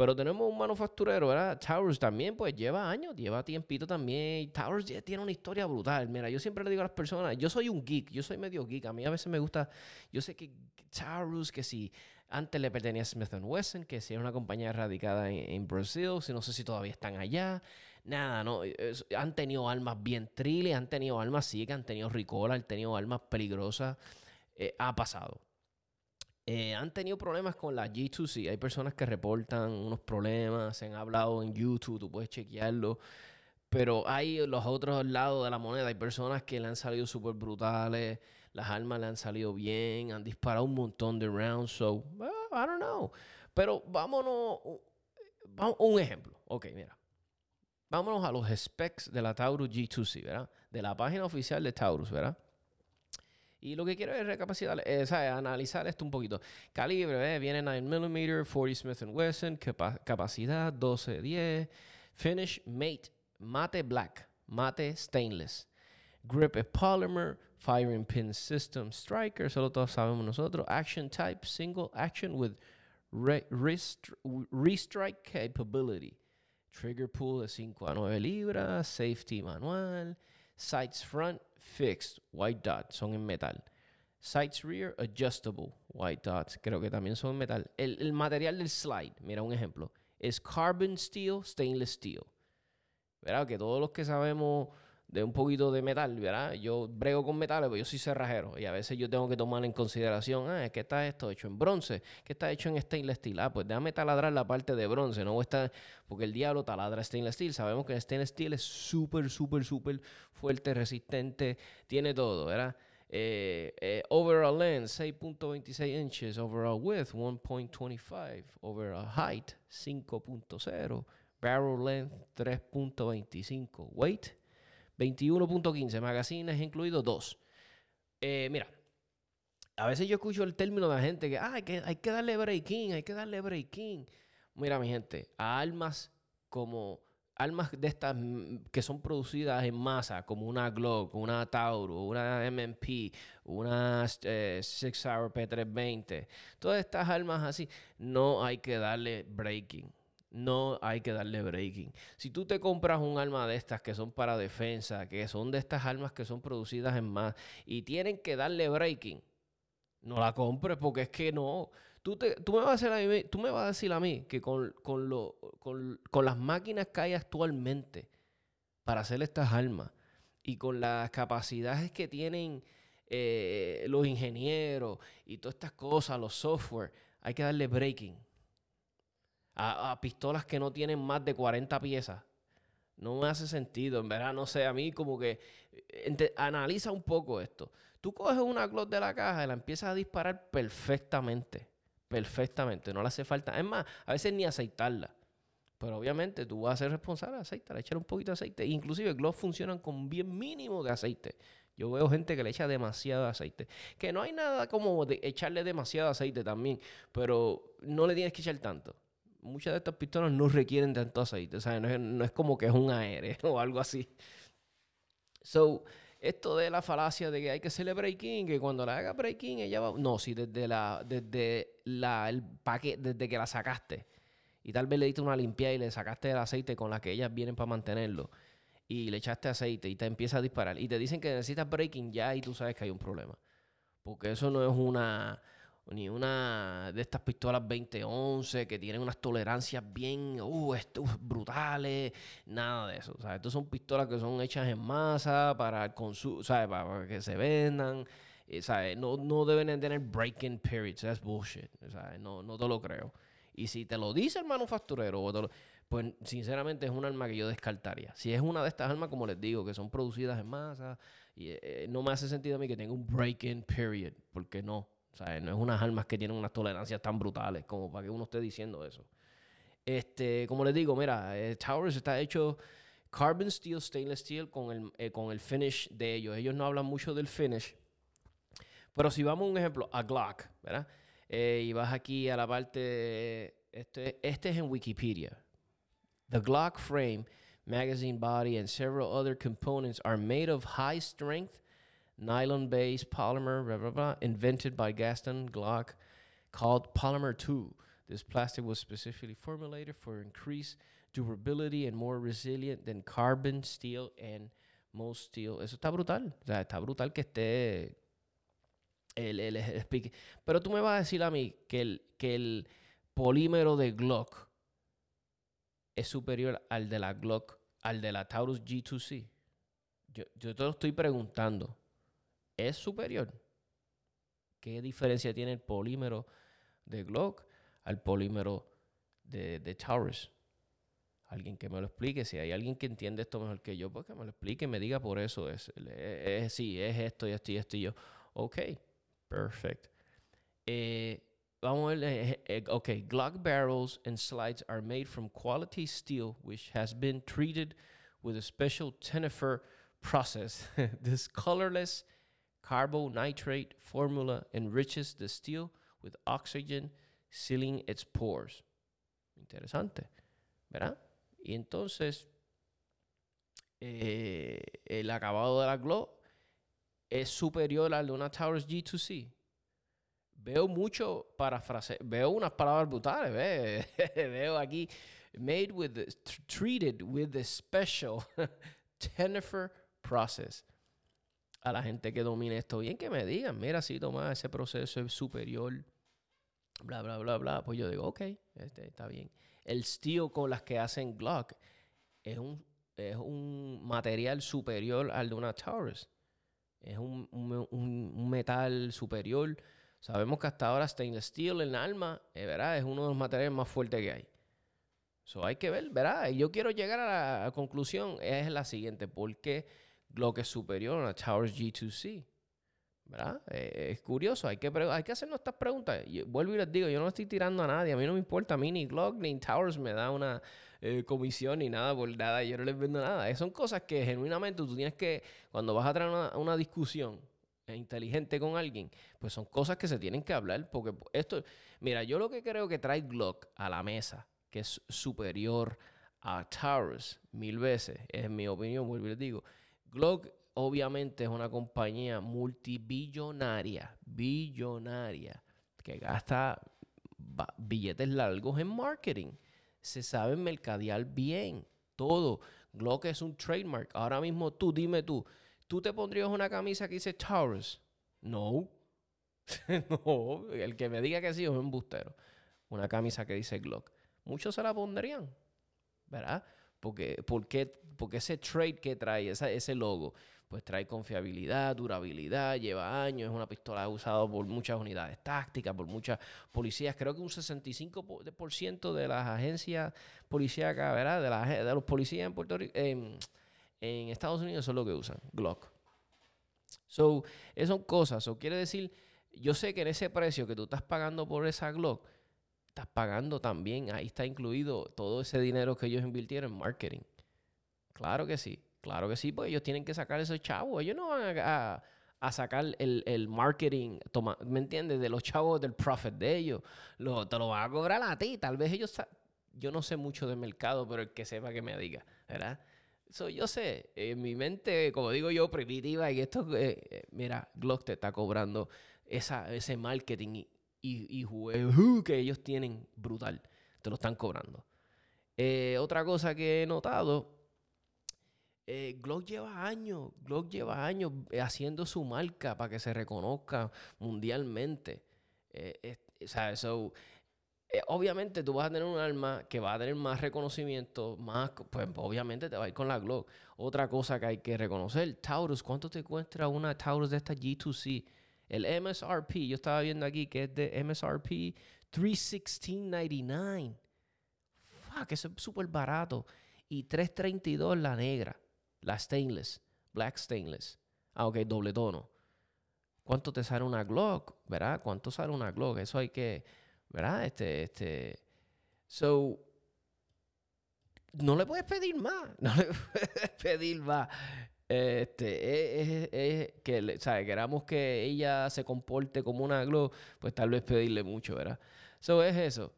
Pero tenemos un manufacturero, ¿verdad? Towers también, pues lleva años, lleva tiempito también. Towers tiene una historia brutal. Mira, yo siempre le digo a las personas, yo soy un geek, yo soy medio geek. A mí a veces me gusta, yo sé que Towers, que si antes le pertenecía a Smith Wesson, que si era una compañía radicada en, Brasil, si no sé si todavía están allá. Nada, no. han tenido armas bien trilles, han tenido armas sí, que han tenido ricola, han tenido armas peligrosas. Eh, ha pasado. Eh, han tenido problemas con la G2C. Hay personas que reportan unos problemas, se han hablado en YouTube, tú puedes chequearlo. Pero hay los otros lados de la moneda. Hay personas que le han salido súper brutales, las armas le han salido bien, han disparado un montón de rounds. So, I don't know. Pero vámonos, un ejemplo. Ok, mira. Vámonos a los specs de la Taurus G2C, ¿verdad? De la página oficial de Taurus, ¿verdad? Y lo que quiero es recapacitar, eh, analizar esto un poquito. Calibre, eh, viene 9mm, 40 Smith Wesson, capacidad 1210, finish mate, mate black, mate stainless. Grip es polymer, firing pin system striker, solo todos sabemos nosotros. Action type, single action with restrike capability. Trigger pull de 5 a 9 libras, safety manual, sights front, fixed, white dot, son en metal. Sights rear, adjustable, white dots, creo que también son en metal. El, material del slide, mira un ejemplo, es carbon steel, stainless steel. ¿Verdad? Que todos los que sabemos de un poquito de metal, ¿verdad? Yo brego con metales, pero yo soy cerrajero y a veces yo tengo que tomar en consideración, ah, es que está esto hecho en bronce, que está hecho en stainless steel. Ah, pues déjame taladrar la parte de bronce, no está porque el diablo taladra stainless steel. Sabemos que el stainless steel es súper, súper, súper fuerte, resistente, tiene todo, ¿verdad? Eh, eh, overall length 6.26 inches, overall width 1.25, overall height 5.0, barrel length 3.25, weight 21.15, magazines incluidos dos. Eh, mira, a veces yo escucho el término de la gente que, ah, hay que, hay que darle breaking, hay que darle breaking. Mira, mi gente, a armas como armas de estas mm, que son producidas en masa, como una Glock, una Tauro, una MMP, una eh, Six Hour P320, todas estas armas así, no hay que darle breaking. No hay que darle breaking. Si tú te compras un arma de estas que son para defensa, que son de estas armas que son producidas en masa y tienen que darle breaking, no la compres porque es que no. Tú, tú, me, vas a decir a tú me vas a decir a mí que con, lo, con, las máquinas que hay actualmente para hacer estas armas y con las capacidades que tienen eh, los ingenieros y todas estas cosas, los software, hay que darle breaking. A, pistolas que no tienen más de 40 piezas. No me hace sentido, en verdad, no sé, a mí como que analiza un poco esto. Tú coges una Glock de la caja y la empiezas a disparar perfectamente. Perfectamente. No le hace falta. Es más, a veces ni aceitarla. Pero obviamente tú vas a ser responsable de aceitarla, echar un poquito de aceite. Inclusive Glock funcionan con bien mínimo de aceite. Yo veo gente que le echa demasiado aceite. Que no hay nada como de echarle demasiado aceite también. Pero no le tienes que echar tanto. Muchas de estas pistolas no requieren tanto aceite. Sea, no es, como que es un aéreo o algo así. So, esto de la falacia de que hay que hacerle breaking, que cuando la haga breaking ella va. No, si desde la, desde la, el paquete, desde que la sacaste, y tal vez le diste una limpieza y le sacaste el aceite con la que ellas vienen para mantenerlo, y le echaste aceite y te empieza a disparar, y te dicen que necesitas breaking ya, y tú sabes que hay un problema. Porque eso no es una ni una de estas pistolas 2011 que tienen unas tolerancias bien uh, brutales, nada de eso. O sea, estas son pistolas que son hechas en masa para el consumo, Para, que se vendan. No, no deben tener breaking periods, that's bullshit. No, no te lo creo. Y si te lo dice el manufacturero, pues sinceramente es un arma que yo descartaría. Si es una de estas armas, como les digo, que son producidas en masa, y, eh, no me hace sentido a mí que tenga un break-in period, porque no. O sea, no es unas armas que tienen unas tolerancias tan brutales como para que uno esté diciendo eso. Este, como les digo, mira, eh, Towers está hecho carbon steel, stainless steel con el, eh, con el finish de ellos. Ellos no hablan mucho del finish. Pero si vamos a un ejemplo, a Glock, ¿verdad? Eh, y vas aquí a la parte, este, este es en Wikipedia. The Glock frame, magazine body, and several other components are made of high strength nylon based polymer, blah, blah, blah, invented by Gaston Glock called Polymer 2. This plastic was specifically formulated for increased durability and more resilient than carbon, steel, and most steel. Eso está brutal. O sea, está brutal que esté el, el. Pero tú me vas a decir a mí que el, que el polímero de Glock es superior al de la Glock, al de la Taurus G2C. Yo, yo te lo estoy preguntando es superior. ¿Qué diferencia tiene el polímero de Glock al polímero de, de Taurus? Alguien que me lo explique. Si hay alguien que entiende esto mejor que yo, pues que me lo explique me diga por eso. Es, sí, es esto y esto y esto yo. Ok, perfect. Eh, vamos a ver. Eh, eh, ok, Glock barrels and slides are made from quality steel, which has been treated with a special Tenifer process. this colorless Carbonitrate formula enriches the steel with oxygen, sealing its pores. Interesante, ¿verdad? Y entonces, eh, el acabado de la Glow es superior al de una Taurus G2C. Veo mucho parafrase, veo unas palabras brutales, ve? veo aquí, made with, the, treated with the special Tenifer process a la gente que domine esto bien que me digan, mira, si Tomás, ese proceso es superior, bla, bla, bla, bla. Pues yo digo, ok, este, está bien. El steel con las que hacen Glock es un, es un material superior al de una Taurus. Es un, un, metal superior. Sabemos que hasta ahora stainless steel en alma, eh, ¿verdad? Es uno de los materiales más fuertes que hay. Eso hay que ver, ¿verdad? Y yo quiero llegar a la conclusión, es la siguiente. ¿Por Glock es superior a Towers G2C. ¿Verdad? Eh, es curioso, hay que, hay que hacernos estas preguntas. Y vuelvo y les digo, yo no estoy tirando a nadie, a mí no me importa, a mí ni Glock ni Towers me da una eh, comisión ni nada por nada, yo no les vendo nada. son cosas que genuinamente tú tienes que, cuando vas a traer una, una discusión inteligente con alguien, pues son cosas que se tienen que hablar, porque esto, mira, yo lo que creo que trae Glock a la mesa, que es superior a Towers mil veces, es mi opinión, vuelvo y les digo, Glock obviamente es una compañía multibillonaria, billonaria, que gasta billetes largos en marketing. Se sabe mercadear bien, todo. Glock es un trademark. Ahora mismo tú, dime tú, ¿tú te pondrías una camisa que dice Taurus? No. no, el que me diga que sí es un bustero. Una camisa que dice Glock. Muchos se la pondrían, ¿verdad? Porque, porque, porque ese trade que trae, ese logo, pues trae confiabilidad, durabilidad, lleva años, es una pistola usada por muchas unidades tácticas, por muchas policías. Creo que un 65% de las agencias policíacas, ¿verdad? De, de los policías en Puerto Rico, en, Estados Unidos son lo que usan, Glock. So, esas son cosas. O quiere decir, yo sé que en ese precio que tú estás pagando por esa Glock, estás pagando también, ahí está incluido todo ese dinero que ellos invirtieron en marketing. Claro que sí. Claro que sí, pues ellos tienen que sacar esos chavos. Ellos no van a, sacar el, marketing, toma, ¿me entiendes? De los chavos del profit de ellos. Lo, te lo van a cobrar a ti. Tal vez ellos... Yo no sé mucho del mercado, pero el que sepa que me diga, ¿verdad? So, yo sé, en mi mente, como digo yo, primitiva, y esto, eh, eh, mira, Glock te está cobrando esa, ese marketing y, y, juego que ellos tienen brutal. Te lo están cobrando. Eh, otra cosa que he notado eh, Glock lleva años, Glock lleva años eh, haciendo su marca para que se reconozca mundialmente. Eh, obviamente tú vas a tener un arma que va a tener más reconocimiento, más, pues obviamente te va a ir con la Glock. Otra cosa que hay que reconocer, Taurus, ¿cuánto te cuesta una Taurus de esta G2C? El MSRP, yo estaba viendo aquí que es de MSRP 316.99. Fuck, eso es súper barato. Y 332 la negra. La stainless, black stainless. Ah, ok, doble tono. ¿Cuánto te sale una Glock? ¿Verdad? ¿Cuánto sale una Glock? Eso hay que, ¿verdad? Este, este. So, no le puedes pedir más. No le puedes pedir más. Este, es, es, que, ¿sabes? Queramos que ella se comporte como una Glock, pues tal vez pedirle mucho, ¿verdad? So, es eso.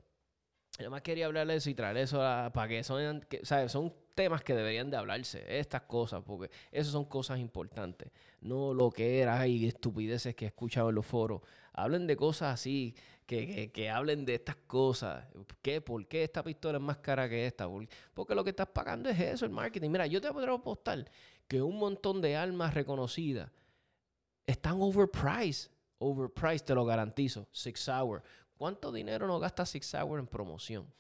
Yo más quería hablarle de eso y traer eso para que son, ¿sabes? Son temas que deberían de hablarse, estas cosas, porque esas son cosas importantes. No lo que era y estupideces que he escuchado en los foros. Hablen de cosas así, que, que, hablen de estas cosas. ¿Qué? ¿Por qué esta pistola es más cara que esta? Porque lo que estás pagando es eso, el marketing. Mira, yo te podría apostar que un montón de armas reconocidas están overpriced. Overpriced, te lo garantizo. Six Hour. ¿Cuánto dinero no gasta Six Hour en promoción?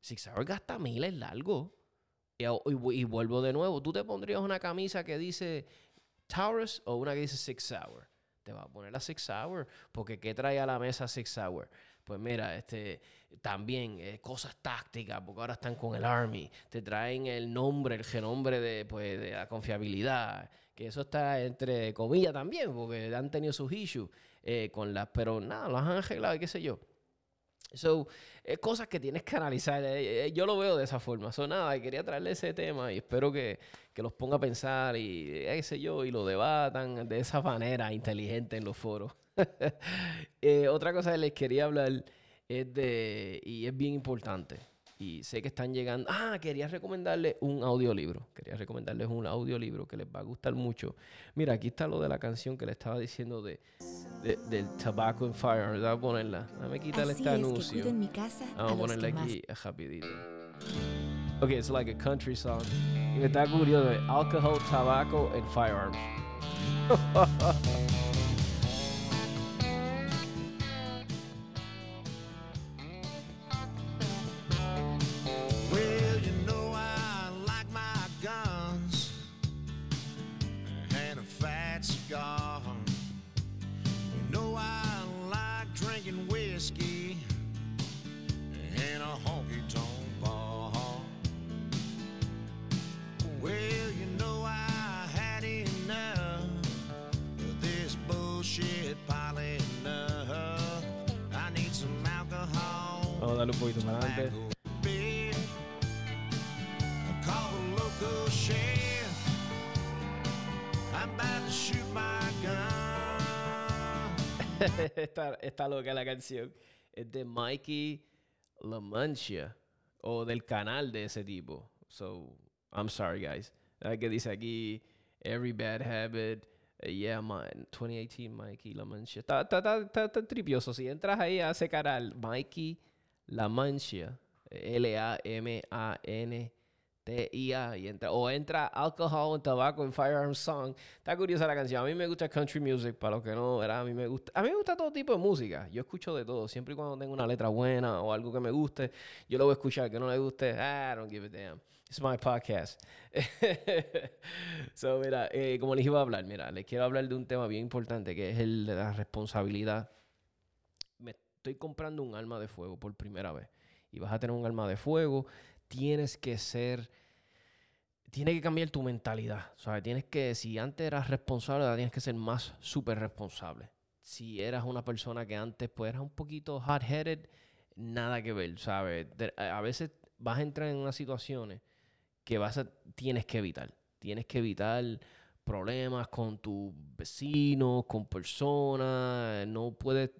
Six Hour gasta miles largo. Y, vuelvo de nuevo, tú te pondrías una camisa que dice Taurus o una que dice Six Hour. Te va a poner la Six Hour, porque ¿qué trae a la mesa Six Hour? Pues mira, este, también eh, cosas tácticas, porque ahora están con el Army. Te traen el nombre, el genombre de, pues, de la confiabilidad. Que eso está entre comillas también, porque han tenido sus issues eh, con las. Pero nada, los han arreglado, qué sé yo. So, es cosas que tienes que analizar. Eh, eh, yo lo veo de esa forma. So, nada, quería traerle ese tema y espero que, que los ponga a pensar y, eh, qué yo, y lo debatan de esa manera inteligente en los foros. otra cosa que les quería hablar es de, y es bien importante, y sé que están llegando. Ah, quería recomendarles un audiolibro. Quería recomendarles un audiolibro que les va a gustar mucho. Mira, aquí está lo de la canción que le estaba diciendo de, del Tobacco and Fire. Voy a ponerla. Dame quitarle este anuncio. Vamos a ponerle aquí rapidito. Ok, it's like a country song. Y me está curioso alcohol, tobacco and firearms. loca la canción. Es de Mikey LaMantia. O del canal de ese tipo. So, I'm sorry, guys. Que dice aquí, Every Bad Habit. Uh, yeah, my, 2018 Mikey LaMantia. Está, está, está, está, tripioso. Si entras ahí a ese canal, Mikey LaMantia. L-A-M-A-N. T-I-A y entra, o entra Alcohol and Tobacco and Firearms Song. Está curiosa la canción. A mí me gusta country music, para los que no, ¿verdad? A mí me gusta, a mí me gusta todo tipo de música. Yo escucho de todo. Siempre y cuando tengo una letra buena o algo que me guste, yo lo voy a escuchar. Que no le guste, ah, I don't give a damn. It's my podcast. so, mira, eh, como les iba a hablar, mira, les quiero hablar de un tema bien importante que es el de la responsabilidad. Me estoy comprando un arma de fuego por primera vez. Y vas a tener un arma de fuego tienes que ser, tiene que cambiar tu mentalidad. ¿sabes? Tienes que, si antes eras responsable, ahora tienes que ser más súper responsable. Si eras una persona que antes pues eras un poquito hot-headed, nada que ver, ¿sabes? A veces vas a entrar en unas situaciones que vas a, tienes que evitar. Tienes que evitar problemas con tus vecinos, con personas, no puedes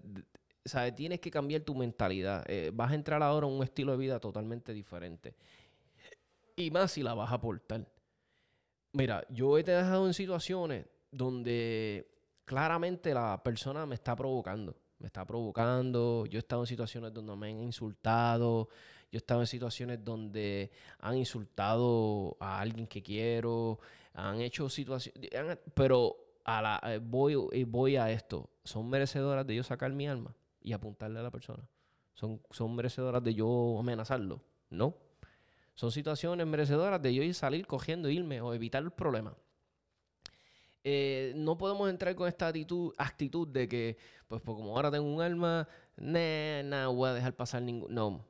¿sabes? Tienes que cambiar tu mentalidad. Eh, vas a entrar ahora en un estilo de vida totalmente diferente. Y más si la vas a aportar. Mira, yo he dejado en situaciones donde claramente la persona me está provocando. Me está provocando. Yo he estado en situaciones donde me han insultado. Yo he estado en situaciones donde han insultado a alguien que quiero. Han hecho situaciones. Pero a la, eh, voy, voy a esto. ¿Son merecedoras de yo sacar mi alma? Y apuntarle a la persona. ¿Son, son merecedoras de yo amenazarlo? No. Son situaciones merecedoras de yo ir salir cogiendo, irme o evitar el problema. Eh, no podemos entrar con esta actitud, actitud de que, pues, pues como ahora tengo un arma, nada voy a dejar pasar ningún... No,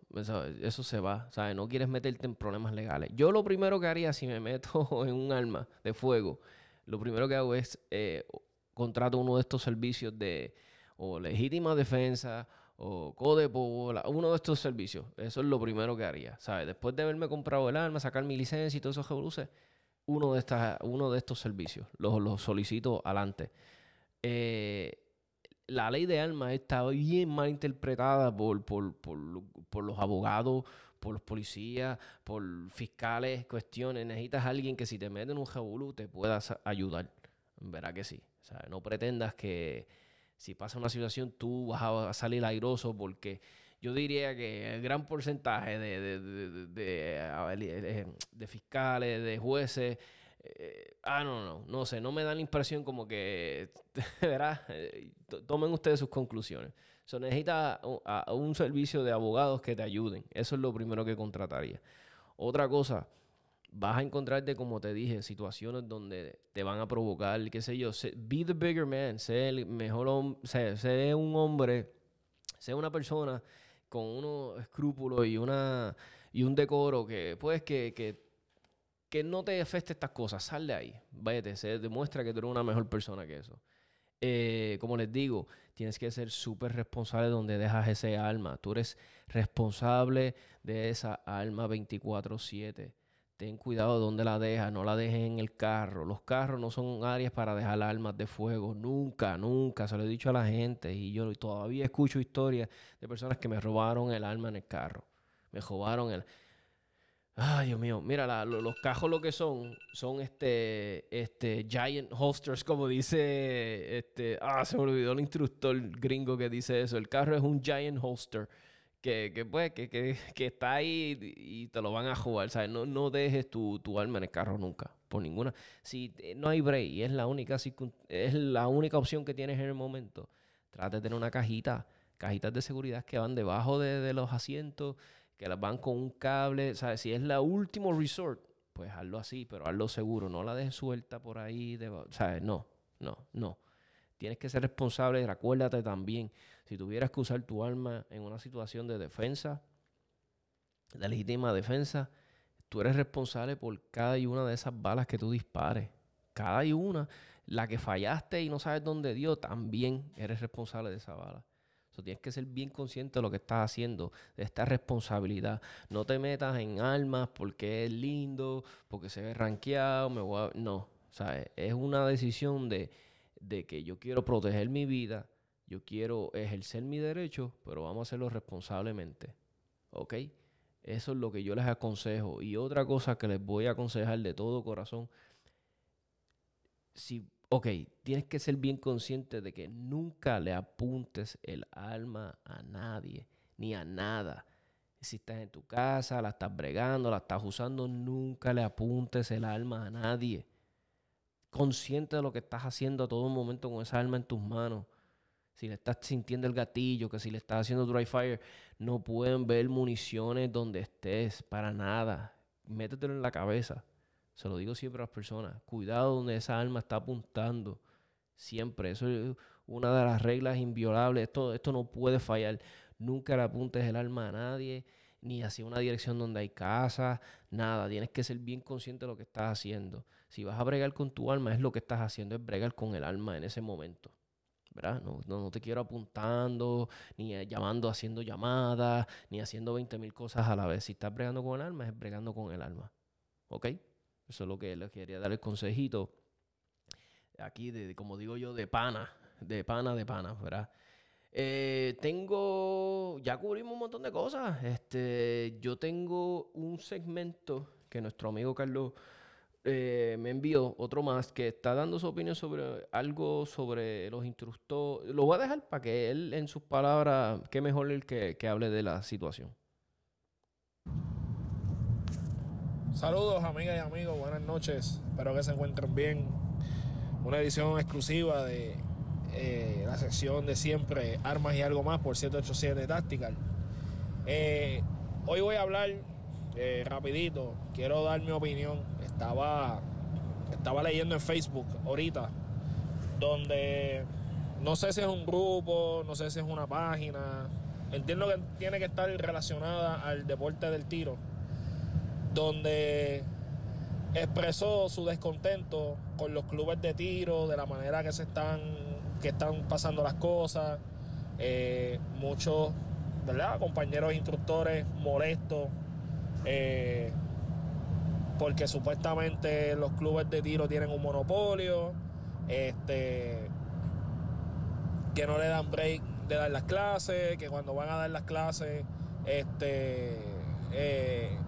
eso, se va, ¿sabes? No quieres meterte en problemas legales. Yo lo primero que haría si me meto en un arma de fuego, lo primero que hago es eh, contrato uno de estos servicios de, o legítima defensa o Codepo, uno de estos servicios. Eso es lo primero que haría, ¿sabes? Después de haberme comprado el arma, sacar mi licencia y todo eso que uno de, estas, uno de estos servicios. Los, los solicito adelante. Eh, la ley de armas está bien mal interpretada por, por, por, los abogados, por los policías, por fiscales, cuestiones. Necesitas a alguien que si te mete en un jabulú te pueda ayudar. Verá que sí. ¿sabes? No pretendas que si pasa una situación, tú vas a salir airoso porque yo diría que el gran porcentaje de, de, de, fiscales, de jueces, eh, ah, no, no, no sé, no me da la impresión como que. Eh, tomen ustedes sus conclusiones. Se necesita un servicio de abogados que te ayuden. Eso es lo primero que contrataría. Otra cosa, vas a encontrarte, como te dije, situaciones donde te van a provocar, qué sé yo, be the bigger man, sé el mejor hombre, sé, un hombre, sé una persona con unos escrúpulos y una y un decoro que pues que, que, que no te afecte estas cosas, sal de ahí, váyate, se demuestra que tú eres una mejor persona que eso. Eh, como les digo, tienes que ser súper responsable donde dejas ese alma. Tú eres responsable de esa alma 24/7 ten cuidado de dónde la dejas, no la dejes en el carro. Los carros no son áreas para dejar armas de fuego, nunca, nunca. Se lo he dicho a la gente y yo todavía escucho historias de personas que me robaron el arma en el carro. Me robaron el... Ay, Dios mío, mira, los cajos lo que son, son este, este giant holsters, como dice, este, ah, se me olvidó el instructor gringo que dice eso. El carro es un giant holster que, que pues, que, que, que, está ahí y te lo van a jugar, ¿sabes? No, no dejes tu, tu alma en el carro nunca, por ninguna. Si no hay break y es la única es la única opción que tienes en el momento, trata de tener una cajita, cajitas de seguridad que van debajo de, de los asientos, que las van con un cable, ¿sabes? Si es la último resort, pues hazlo así, pero hazlo seguro, no la dejes suelta por ahí, ¿sabes? No, no, no. Tienes que ser responsable, recuérdate también si tuvieras que usar tu arma en una situación de defensa, de legítima defensa, tú eres responsable por cada una de esas balas que tú dispares. Cada una, la que fallaste y no sabes dónde dio, también eres responsable de esa bala. tienes que ser bien consciente de lo que estás haciendo, de esta responsabilidad. No te metas en armas porque es lindo, porque se ve rankeado, me voy No, sea, Es una decisión de, de que yo quiero proteger mi vida, yo quiero ejercer mi derecho, pero vamos a hacerlo responsablemente. ¿Ok? Eso es lo que yo les aconsejo. Y otra cosa que les voy a aconsejar de todo corazón, si, ok, tienes que ser bien consciente de que nunca le apuntes el alma a nadie, ni a nada. Si estás en tu casa, la estás bregando, la estás usando, nunca le apuntes el alma a nadie. Consciente de lo que estás haciendo a todo momento con esa alma en tus manos si le estás sintiendo el gatillo, que si le estás haciendo dry fire, no pueden ver municiones donde estés, para nada. Métetelo en la cabeza. Se lo digo siempre a las personas. Cuidado donde esa alma está apuntando. Siempre. Eso es una de las reglas inviolables. Esto, esto no puede fallar. Nunca le apuntes el alma a nadie, ni hacia una dirección donde hay casa, nada. Tienes que ser bien consciente de lo que estás haciendo. Si vas a bregar con tu alma, es lo que estás haciendo, es bregar con el alma en ese momento. ¿verdad? No, no, te quiero apuntando, ni eh, llamando, haciendo llamadas, ni haciendo 20 mil cosas a la vez. Si estás bregando con el alma, es bregando con el alma. ¿Ok? Eso es lo que les quería dar el consejito. Aquí, de, como digo yo, de pana, de pana, de pana, ¿verdad? Eh, tengo, ya cubrimos un montón de cosas. Este, yo tengo un segmento que nuestro amigo Carlos eh, me envió otro más que está dando su opinión sobre algo sobre los instructores. Lo voy a dejar para que él, en sus palabras, que mejor el que, que hable de la situación. Saludos, amigas y amigos. Buenas noches. Espero que se encuentren bien. Una edición exclusiva de eh, la sección de siempre Armas y algo más por 787 Tactical. Eh, hoy voy a hablar eh, rapidito, quiero dar mi opinión. Estaba, estaba leyendo en Facebook ahorita, donde no sé si es un grupo, no sé si es una página. Entiendo que tiene que estar relacionada al deporte del tiro, donde expresó su descontento con los clubes de tiro, de la manera que se están, que están pasando las cosas. Eh, muchos ¿verdad? compañeros instructores molestos eh, porque supuestamente los clubes de tiro tienen un monopolio, este, que no le dan break de dar las clases, que cuando van a dar las clases, este, eh,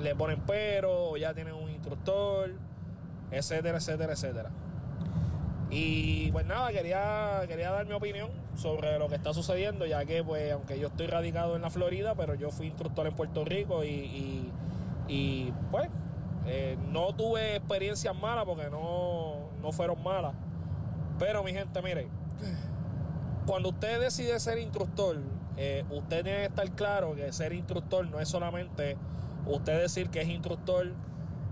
le ponen pero, o ya tienen un instructor, etcétera, etcétera, etcétera. Y pues nada, quería, quería dar mi opinión sobre lo que está sucediendo, ya que pues aunque yo estoy radicado en la Florida, pero yo fui instructor en Puerto Rico y, pues eh, no tuve experiencias malas porque no, no fueron malas. Pero mi gente, mire, cuando usted decide ser instructor, eh, usted tiene que estar claro que ser instructor no es solamente usted decir que es instructor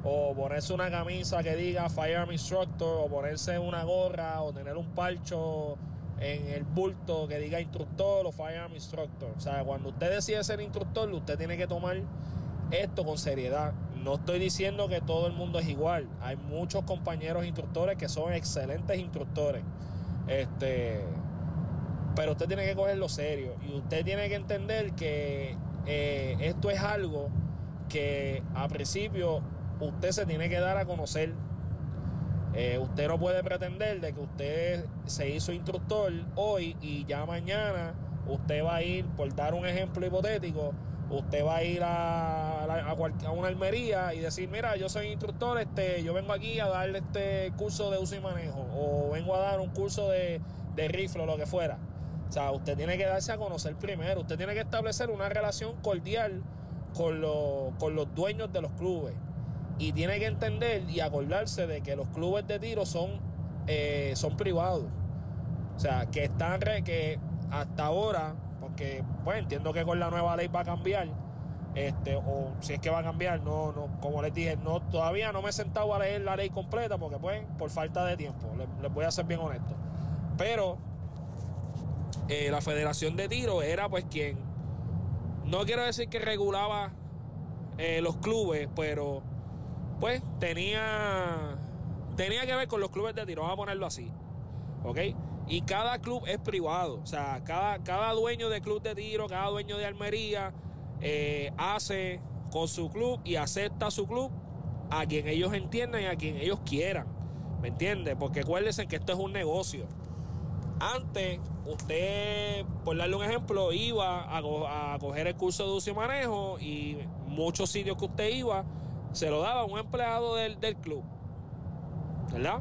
o ponerse una camisa que diga Firearm Instructor, o ponerse una gorra, o tener un parcho en el bulto que diga instructor o Firearm Instructor. O sea, cuando usted decide ser instructor, usted tiene que tomar esto con seriedad. No estoy diciendo que todo el mundo es igual. Hay muchos compañeros instructores que son excelentes instructores. Este, pero usted tiene que cogerlo serio. Y usted tiene que entender que eh, esto es algo que a principio usted se tiene que dar a conocer. Eh, usted no puede pretender de que usted se hizo instructor hoy y ya mañana usted va a ir, por dar un ejemplo hipotético, usted va a ir a, una almería y decir, mira, yo soy instructor, este, yo vengo aquí a darle este curso de uso y manejo, o vengo a dar un curso de, rifle o lo que fuera. O sea, usted tiene que darse a conocer primero, usted tiene que establecer una relación cordial con los dueños de los clubes. Y tiene que entender y acordarse de que los clubes de tiro son, eh, son privados. O sea, que están que hasta ahora, porque pues entiendo que con la nueva ley va a cambiar. Este, o si es que va a cambiar, no, no, como les dije, no, todavía no me he sentado a leer la ley completa porque pues por falta de tiempo, les, voy a ser bien honesto. Pero eh, la Federación de Tiro era pues quien, no quiero decir que regulaba eh, los clubes, pero pues tenía, tenía que ver con los clubes de tiro, vamos a ponerlo así. ¿Ok? Y cada club es privado. O sea, cada, cada dueño de club de tiro, cada dueño de armería eh, hace con su club y acepta su club a quien ellos entiendan y a quien ellos quieran. ¿Me entiendes? Porque acuérdense que esto es un negocio. Antes, usted, por darle un ejemplo, iba a, coger el curso de uso y manejo y muchos sitios que usted iba se lo daba a un empleado del, club. ¿Verdad?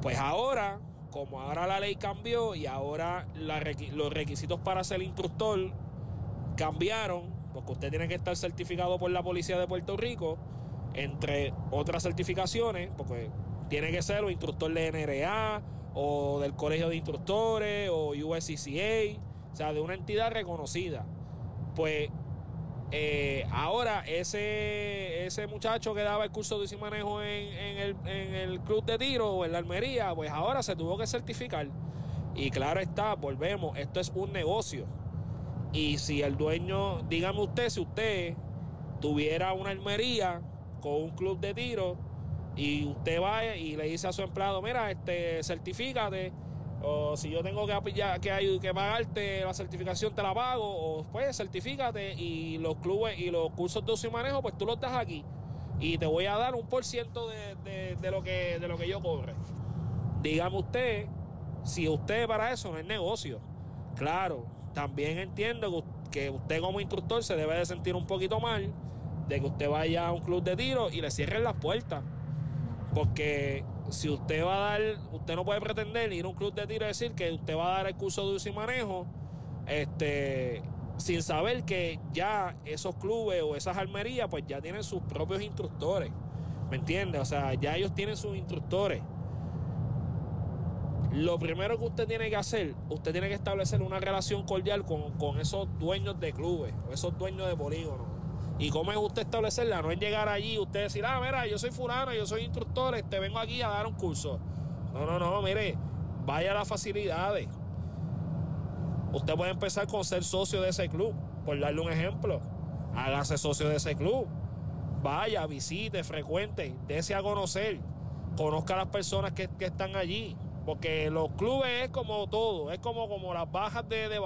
Pues ahora, como ahora la ley cambió y ahora los requisitos para ser instructor cambiaron, porque usted tiene que estar certificado por la Policía de Puerto Rico, entre otras certificaciones, porque tiene que ser o instructor de NRA o del Colegio de Instructores o USCCA, o sea, de una entidad reconocida. Pues eh, ahora ese, ese muchacho que daba el curso de manejo en, el, en el club de tiro o en la almería, pues ahora se tuvo que certificar. Y claro está, volvemos, esto es un negocio. Y si el dueño, dígame usted, si usted tuviera una almería con un club de tiro, y usted va y le dice a su empleado, mira, este, certifícate, o si yo tengo que, que, que pagarte la certificación, te la pago, o pues certifícate y los clubes y los cursos de uso y manejo, pues tú los das aquí. Y te voy a dar un por ciento de, lo, que, de lo que yo cobre. Dígame usted, si usted para eso no es negocio. Claro, también entiendo que usted como instructor se debe de sentir un poquito mal de que usted vaya a un club de tiro y le cierren las puertas. Porque si usted va a dar, usted no puede pretender ir a un club de tiro y decir que usted va a dar el curso de uso y manejo, este, sin saber que ya esos clubes o esas almerías, pues ya tienen sus propios instructores. ¿Me entiende? O sea, ya ellos tienen sus instructores. Lo primero que usted tiene que hacer, usted tiene que establecer una relación cordial con, con esos dueños de clubes o esos dueños de polígonos. ¿Y cómo es usted establecerla? No es llegar allí y usted decir, ah, mira, yo soy fulano, yo soy instructor, este, vengo aquí a dar un curso. No, no, no, mire, vaya a las facilidades. Usted puede empezar con ser socio de ese club, por darle un ejemplo. Hágase socio de ese club. Vaya, visite, frecuente, dése a conocer. Conozca a las personas que, están allí. Porque los clubes es como todo, es como, como las bajas de, de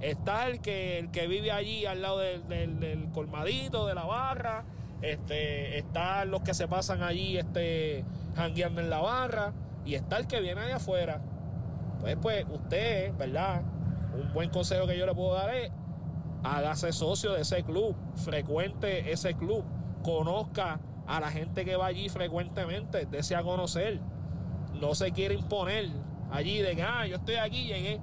Está el que, el que vive allí al lado del, colmadito, de la barra. Este, están los que se pasan allí este, jangueando en la barra. Y está el que viene de afuera. Pues, pues, usted, ¿verdad? Un buen consejo que yo le puedo dar es hágase socio de ese club, frecuente ese club, conozca a la gente que va allí frecuentemente, desea conocer. No se quiere imponer allí de que, ah, yo estoy aquí, llegué.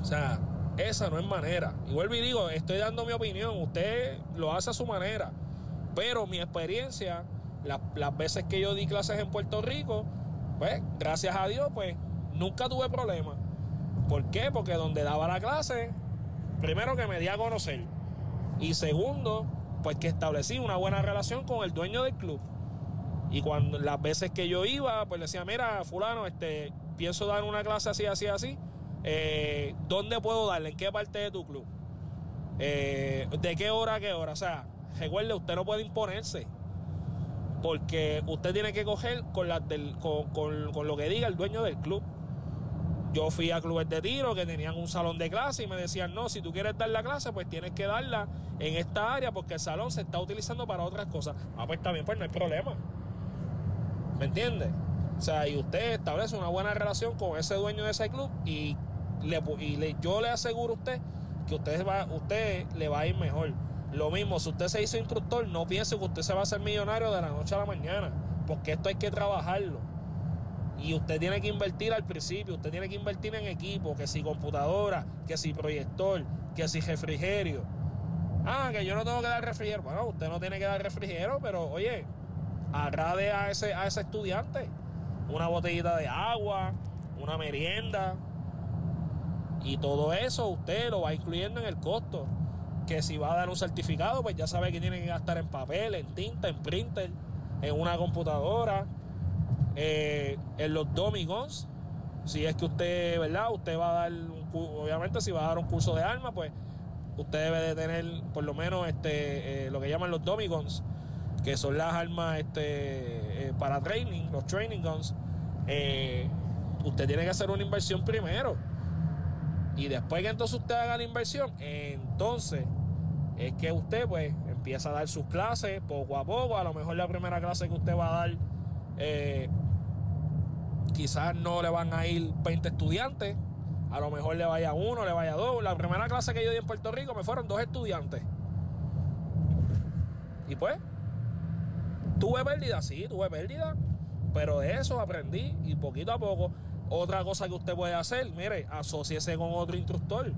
O sea, esa no es manera. Y vuelvo y digo, estoy dando mi opinión, usted lo hace a su manera. Pero mi experiencia, las veces que yo di clases en Puerto Rico, pues gracias a Dios, pues nunca tuve problemas. ¿Por qué? Porque donde daba la clase, primero que me di a conocer. Y segundo, pues que establecí una buena relación con el dueño del club. Y cuando las veces que yo iba, pues le decía, mira, fulano, este, pienso dar una clase así, así, así. Eh, ¿Dónde puedo darle? ¿En qué parte de tu club? Eh, ¿De qué hora a qué hora? O sea, recuerde, usted no puede imponerse. Porque usted tiene que coger con, lo que diga el dueño del club. Yo fui a clubes de tiro que tenían un salón de clase y me decían, no, si tú quieres dar la clase, pues tienes que darla en esta área porque el salón se está utilizando para otras cosas. Ah, pues también, pues no hay problema. ¿Me entiende? O sea, y usted establece una buena relación con ese dueño de ese club y y yo le aseguro a usted que usted, va, usted le va a ir mejor. Lo mismo, si usted se hizo instructor, no piense que usted se va a hacer millonario de la noche a la mañana, porque esto hay que trabajarlo. Y usted tiene que invertir al principio, usted tiene que invertir en equipo, que si computadora, que si proyector, que si refrigerio. Ah, que yo no tengo que dar refrigerio. Bueno, usted no tiene que dar refrigerio, pero oye, agrade a ese, a ese estudiante una botellita de agua, una merienda, y todo eso usted lo va incluyendo en el costo. Que si va a dar un certificado, pues ya sabe que tiene que gastar en papel, en tinta, en printer, en una computadora, eh, en los domingos. Si es que usted, ¿verdad? Usted va a dar, obviamente si va a dar un curso de armas, pues usted debe de tener por lo menos este, eh, lo que llaman los domigons, que son las armas este, eh, para training, los training guns usted tiene que hacer una inversión primero. Y después que entonces usted haga la inversión, entonces es que usted pues empieza a dar sus clases poco a poco. A lo mejor la primera clase que usted va a dar, eh, quizás no le van a ir 20 estudiantes. A lo mejor le vaya uno, le vaya dos. La primera clase que yo di en Puerto Rico me fueron dos estudiantes. Y pues, tuve pérdida, sí, tuve pérdida. Pero de eso aprendí y poquito a poco. Otra cosa que usted puede hacer, mire, asociese con otro instructor.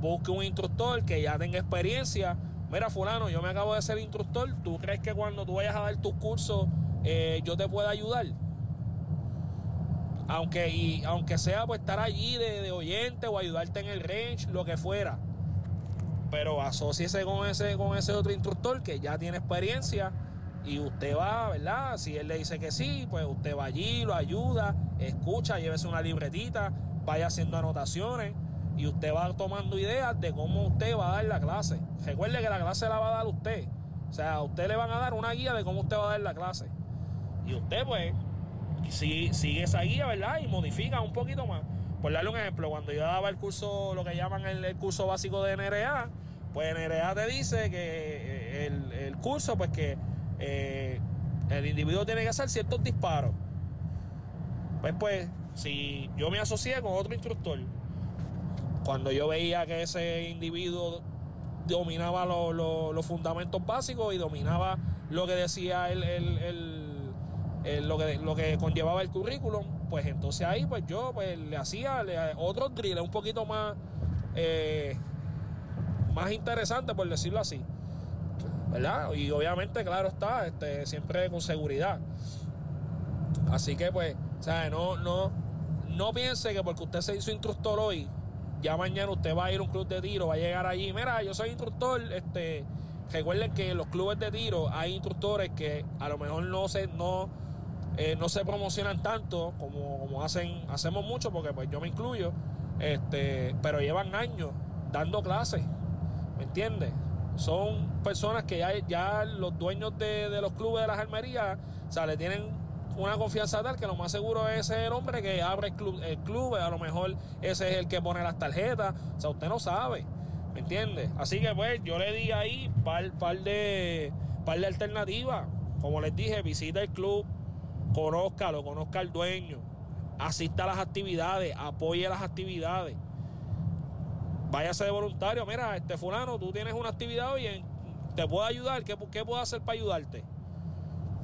Busque un instructor que ya tenga experiencia. Mira, fulano, yo me acabo de ser instructor. ¿Tú crees que cuando tú vayas a dar tus cursos, eh, yo te pueda ayudar? Aunque, y, aunque sea pues estar allí de, de oyente o ayudarte en el range, lo que fuera. Pero asociese con ese, con ese otro instructor que ya tiene experiencia y usted va, ¿verdad? Si él le dice que sí, pues usted va allí, lo ayuda, escucha, llévese una libretita, vaya haciendo anotaciones y usted va tomando ideas de cómo usted va a dar la clase. Recuerde que la clase la va a dar usted. O sea, a usted le van a dar una guía de cómo usted va a dar la clase. Y usted, pues, si, sigue esa guía, ¿verdad? Y modifica un poquito más. Por darle un ejemplo, cuando yo daba el curso, lo que llaman el, curso básico de NRA, pues NRA te dice que el, el curso, pues que eh, el individuo tiene que hacer ciertos disparos. Pues, pues, si yo me asocié con otro instructor, cuando yo veía que ese individuo dominaba los fundamentos básicos y dominaba lo que decía el, lo, que, lo que conllevaba el currículum, pues entonces ahí pues yo pues, le hacía otro drill un poquito más, eh, más interesante, por decirlo así. ¿Verdad? Y obviamente, claro está, este, siempre con seguridad. Así que, pues, sea, no, no, no piense que porque usted se hizo instructor hoy, ya mañana usted va a ir a un club de tiro, va a llegar allí, mira, yo soy instructor, este, recuerden que en los clubes de tiro hay instructores que a lo mejor no se, no, eh, no se promocionan tanto como, como hacen, hacemos mucho, porque pues yo me incluyo, este, pero llevan años dando clases, ¿me entiendes? Son personas que ya, ya los dueños de, los clubes de las almerías, o sea, le tienen una confianza tal que lo más seguro es el hombre que abre el club, el club, a lo mejor ese es el que pone las tarjetas, o sea, usted no sabe, ¿me entiende? Así que pues yo le di ahí par, par de par de alternativas, como les dije, visita el club, conózcalo, conozca al dueño, asista a las actividades, apoye las actividades váyase de voluntario. Mira, este fulano, tú tienes una actividad hoy, te puedo ayudar. ¿Qué, ¿Qué puedo hacer para ayudarte?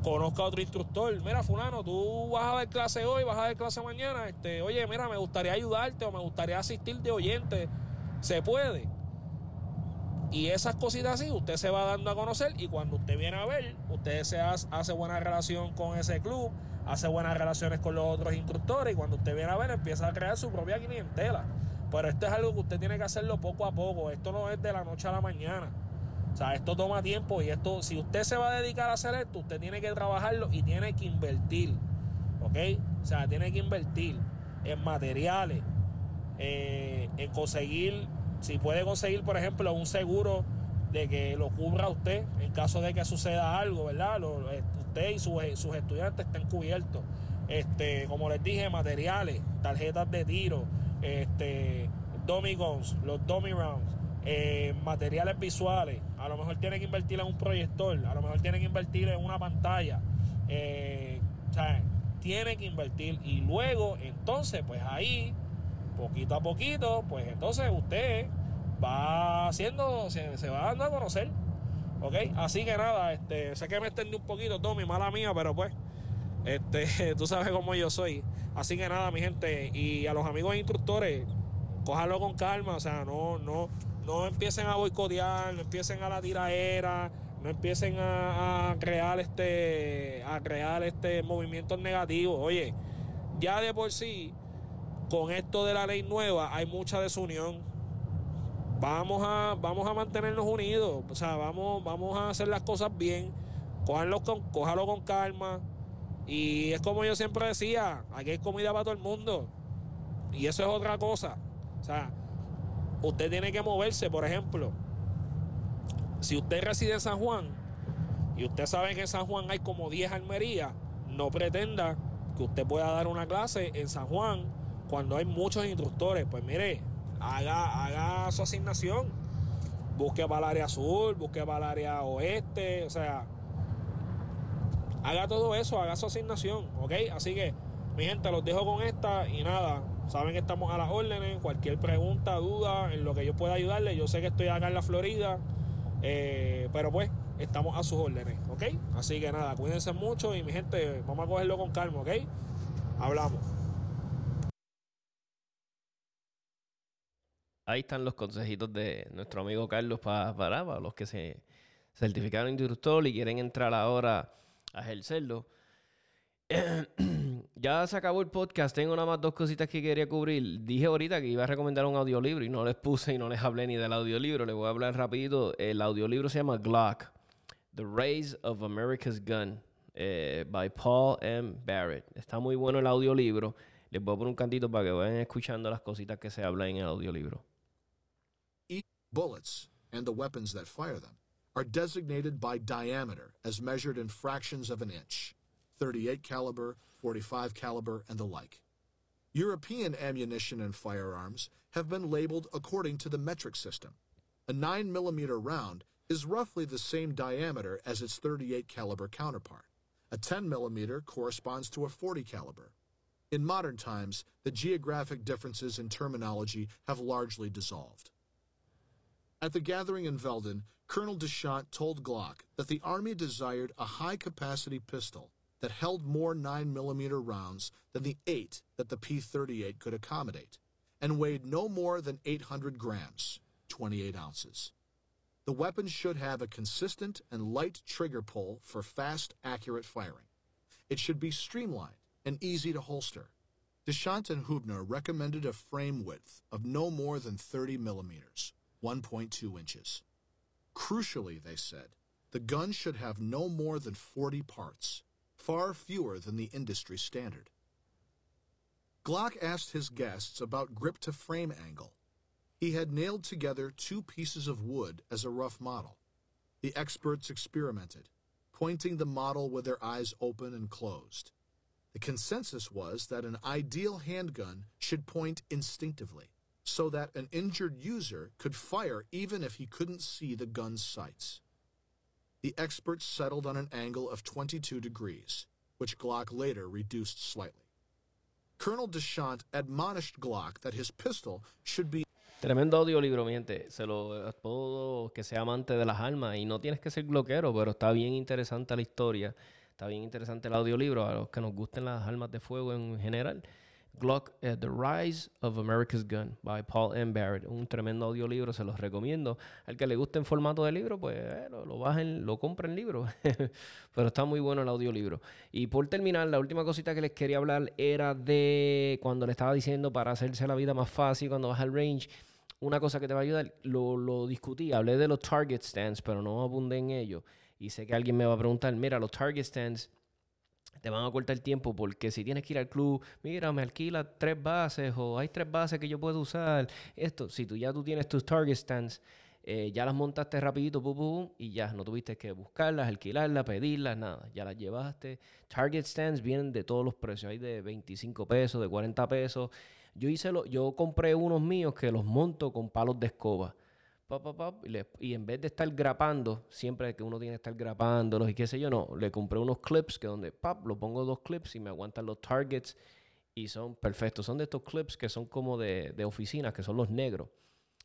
Conozca a otro instructor. Mira, fulano, tú vas a ver clase hoy, vas a ver clase mañana. Este, oye, mira, me gustaría ayudarte o me gustaría asistir de oyente. Se puede. Y esas cositas así, usted se va dando a conocer y cuando usted viene a ver, usted se hace, hace buena relación con ese club, hace buenas relaciones con los otros instructores y cuando usted viene a ver, empieza a crear su propia clientela. Pero esto es algo que usted tiene que hacerlo poco a poco. Esto no es de la noche a la mañana. O sea, esto toma tiempo y esto, si usted se va a dedicar a hacer esto, usted tiene que trabajarlo y tiene que invertir. ¿Ok? O sea, tiene que invertir en materiales, eh, en conseguir, si puede conseguir, por ejemplo, un seguro de que lo cubra usted en caso de que suceda algo, ¿verdad? Eh, usted y sus, sus estudiantes estén cubiertos. Este, como les dije, materiales, tarjetas de tiro, este, dummy guns, los dummy rounds, eh, materiales visuales. A lo mejor tiene que invertir en un proyector, a lo mejor tiene que invertir en una pantalla. Eh, o sea, tiene que invertir y luego, entonces, pues ahí, poquito a poquito, pues entonces usted va haciendo, se, va dando a conocer. ¿Ok? Así que nada, este, sé que me extendí un poquito, Tommy, mala mía, pero pues, este, tú sabes cómo yo soy. Así que nada, mi gente, y a los amigos instructores, cójalo con calma, o sea, no, no, no empiecen a boicotear, no empiecen a la tiraera, no empiecen a, crear este, a crear este movimientos negativos. Oye, ya de por sí, con esto de la ley nueva, hay mucha desunión. Vamos a, vamos a mantenernos unidos, o sea, vamos, vamos a hacer las cosas bien, cójalo con, cójalo con calma y es como yo siempre decía, aquí hay comida para todo el mundo. Y eso es otra cosa. O sea, usted tiene que moverse, por ejemplo. Si usted reside en San Juan y usted sabe que en San Juan hay como 10 almerías, no pretenda que usted pueda dar una clase en San Juan cuando hay muchos instructores. Pues mire, haga, haga su asignación. Busque para el área sur, busque para el área oeste, o sea, haga todo eso, haga su asignación, ¿ok? Así que, mi gente, los dejo con esta y nada, saben que estamos a las órdenes, cualquier pregunta, duda, en lo que yo pueda ayudarle, yo sé que estoy acá en la Florida, eh, pero pues, estamos a sus órdenes, ¿ok? Así que nada, cuídense mucho y mi gente, vamos a cogerlo con calma, ¿ok? Hablamos. Ahí están los consejitos de nuestro amigo Carlos para, para, los que se certificaron instructor y quieren entrar ahora a ejercerlo. ya se acabó el podcast. Tengo nada más dos cositas que quería cubrir. Dije ahorita que iba a recomendar un audiolibro y no les puse y no les hablé ni del audiolibro. Les voy a hablar rapidito. El audiolibro se llama Glock. The Raise of America's Gun. Eh, by Paul M. Barrett. Está muy bueno el audiolibro. Les voy a poner un cantito para que vayan escuchando las cositas que se hablan en el audiolibro. bullets and the weapons that fire them are designated by diameter as measured in fractions of an inch 38 caliber 45 caliber and the like. European ammunition and firearms have been labeled according to the metric system. A 9 millimeter round is roughly the same diameter as its 38 caliber counterpart. A 10 millimeter corresponds to a 40 caliber. In modern times the geographic differences in terminology have largely dissolved. At the gathering in Veldon, Colonel Deschamps told Glock that the Army desired a high capacity pistol that held more 9mm rounds than the eight that the P 38 could accommodate, and weighed no more than 800 grams, 28 ounces. The weapon should have a consistent and light trigger pull for fast, accurate firing. It should be streamlined and easy to holster. Deschamps and Hubner recommended a frame width of no more than 30 millimeters. 1.2 inches. Crucially, they said, the gun should have no more than 40 parts, far fewer than the industry standard. Glock asked his guests about grip to frame angle. He had nailed together two pieces of wood as a rough model. The experts experimented, pointing the model with their eyes open and closed. The consensus was that an ideal handgun should point instinctively so that an injured user could fire even if he couldn't see the gun's sights. The experts settled on an angle of 22 degrees, which Glock later reduced slightly. Colonel Deschamps admonished Glock that his pistol should be Tremendo audiolibro, mi gente. Se lo todo que sea amante de las armas. Y no tienes que ser bloquero, pero está bien interesante la historia. Está bien interesante el audiolibro. A los que nos gusten las armas de fuego en general. Glock, uh, The Rise of America's Gun by Paul M. Barrett. Un tremendo audiolibro, se los recomiendo. Al que le guste en formato de libro, pues eh, lo, lo, bajen, lo compren libro. Pero está muy bueno el audiolibro. Y por terminar, la última cosita que les quería hablar era de cuando le estaba diciendo para hacerse la vida más fácil cuando vas al range. Una cosa que te va a ayudar, lo, lo discutí, hablé de los target stands, pero no abundé en ello. Y sé que alguien me va a preguntar, mira, los target stands te van a cortar el tiempo porque si tienes que ir al club, mira, me alquila tres bases o hay tres bases que yo puedo usar. Esto, si tú ya tú tienes tus target stands, eh, ya las montaste rapidito, pum, pum, y ya no tuviste que buscarlas, alquilarlas, pedirlas, nada. Ya las llevaste. Target stands vienen de todos los precios. Hay de 25 pesos, de 40 pesos. Yo hice lo, yo compré unos míos que los monto con palos de escoba y, en vez de estar grapando, siempre que uno tiene que estar grapándolos y qué sé yo, no, le compré unos clips que donde, pap, lo pongo dos clips y me aguantan los targets y son perfectos. Son de estos clips que son como de, de oficinas, que son los negros.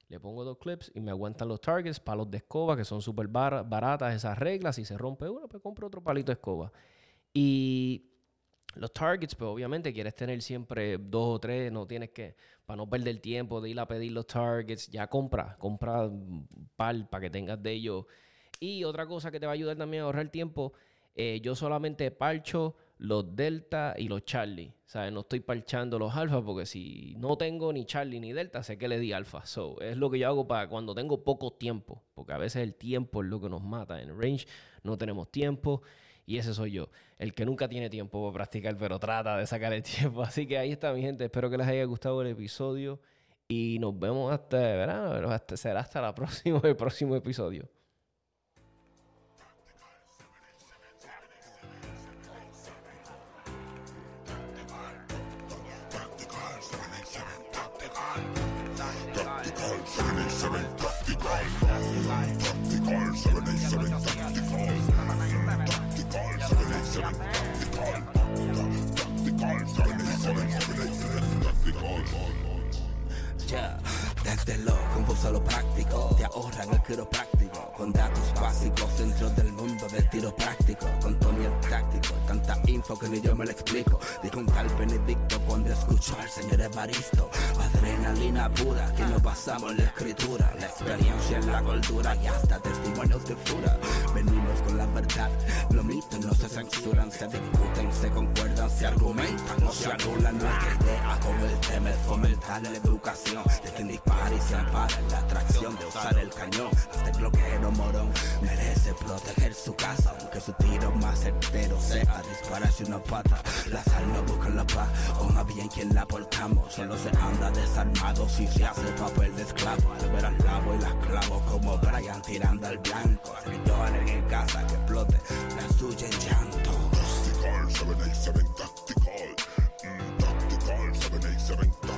Le pongo dos clips y me aguantan los targets, palos de escoba, que son súper baratas esas reglas. Si se rompe uno, pues compro otro palito de escoba. Y los targets, pues obviamente quieres tener siempre dos o tres, no tienes que, para no perder tiempo de ir a pedir los targets, ya compra, compra par para que tengas de ellos. Y otra cosa que te va a ayudar también a ahorrar tiempo, eh, yo solamente parcho los Delta y los Charlie. ¿Sabes? No estoy parchando los Alfa porque si no tengo ni Charlie ni Delta, sé que le di Alfa. So, es lo que yo hago para cuando tengo poco tiempo, porque a veces el tiempo es lo que nos mata. En range no tenemos tiempo. Y ese soy yo, el que nunca tiene tiempo para practicar, pero trata de sacar el tiempo. Así que ahí está, mi gente. Espero que les haya gustado el episodio. Y nos vemos hasta, ¿verdad? será hasta la próxima, el próximo episodio. Desde lo confuso a lo práctico, te ahorran el quiropráctico, con datos básicos dentro del mundo del tiro práctico, con Tony el táctico, tanta info que ni yo me lo explico, dijo un tal Benedicto cuando escuchó al señor Evaristo, adrenalina pura, que nos basamos en la escritura, la experiencia en la cultura y hasta testimonios de fura, venimos con la verdad, los mitos no se censuran, se discuten, se concuerdan, se argumentan, no se anulan nuestra idea como el tema es fomentar la educación. De quien dispara y se ampara en la atracción de usar el cañón. El bloqueo morón merece proteger su casa, aunque su tiro más certero sea dispararse una pata. La sal no busca la paz, coma bien quien la portamos. Solo se anda desarmado si se hace el papel de esclavo. Al ver al lavo y las clavo como Brian tirando al blanco. Seguidores en casa que explote la suya en llanto. Tactical, 787 Tactical, mm, Tactical, 787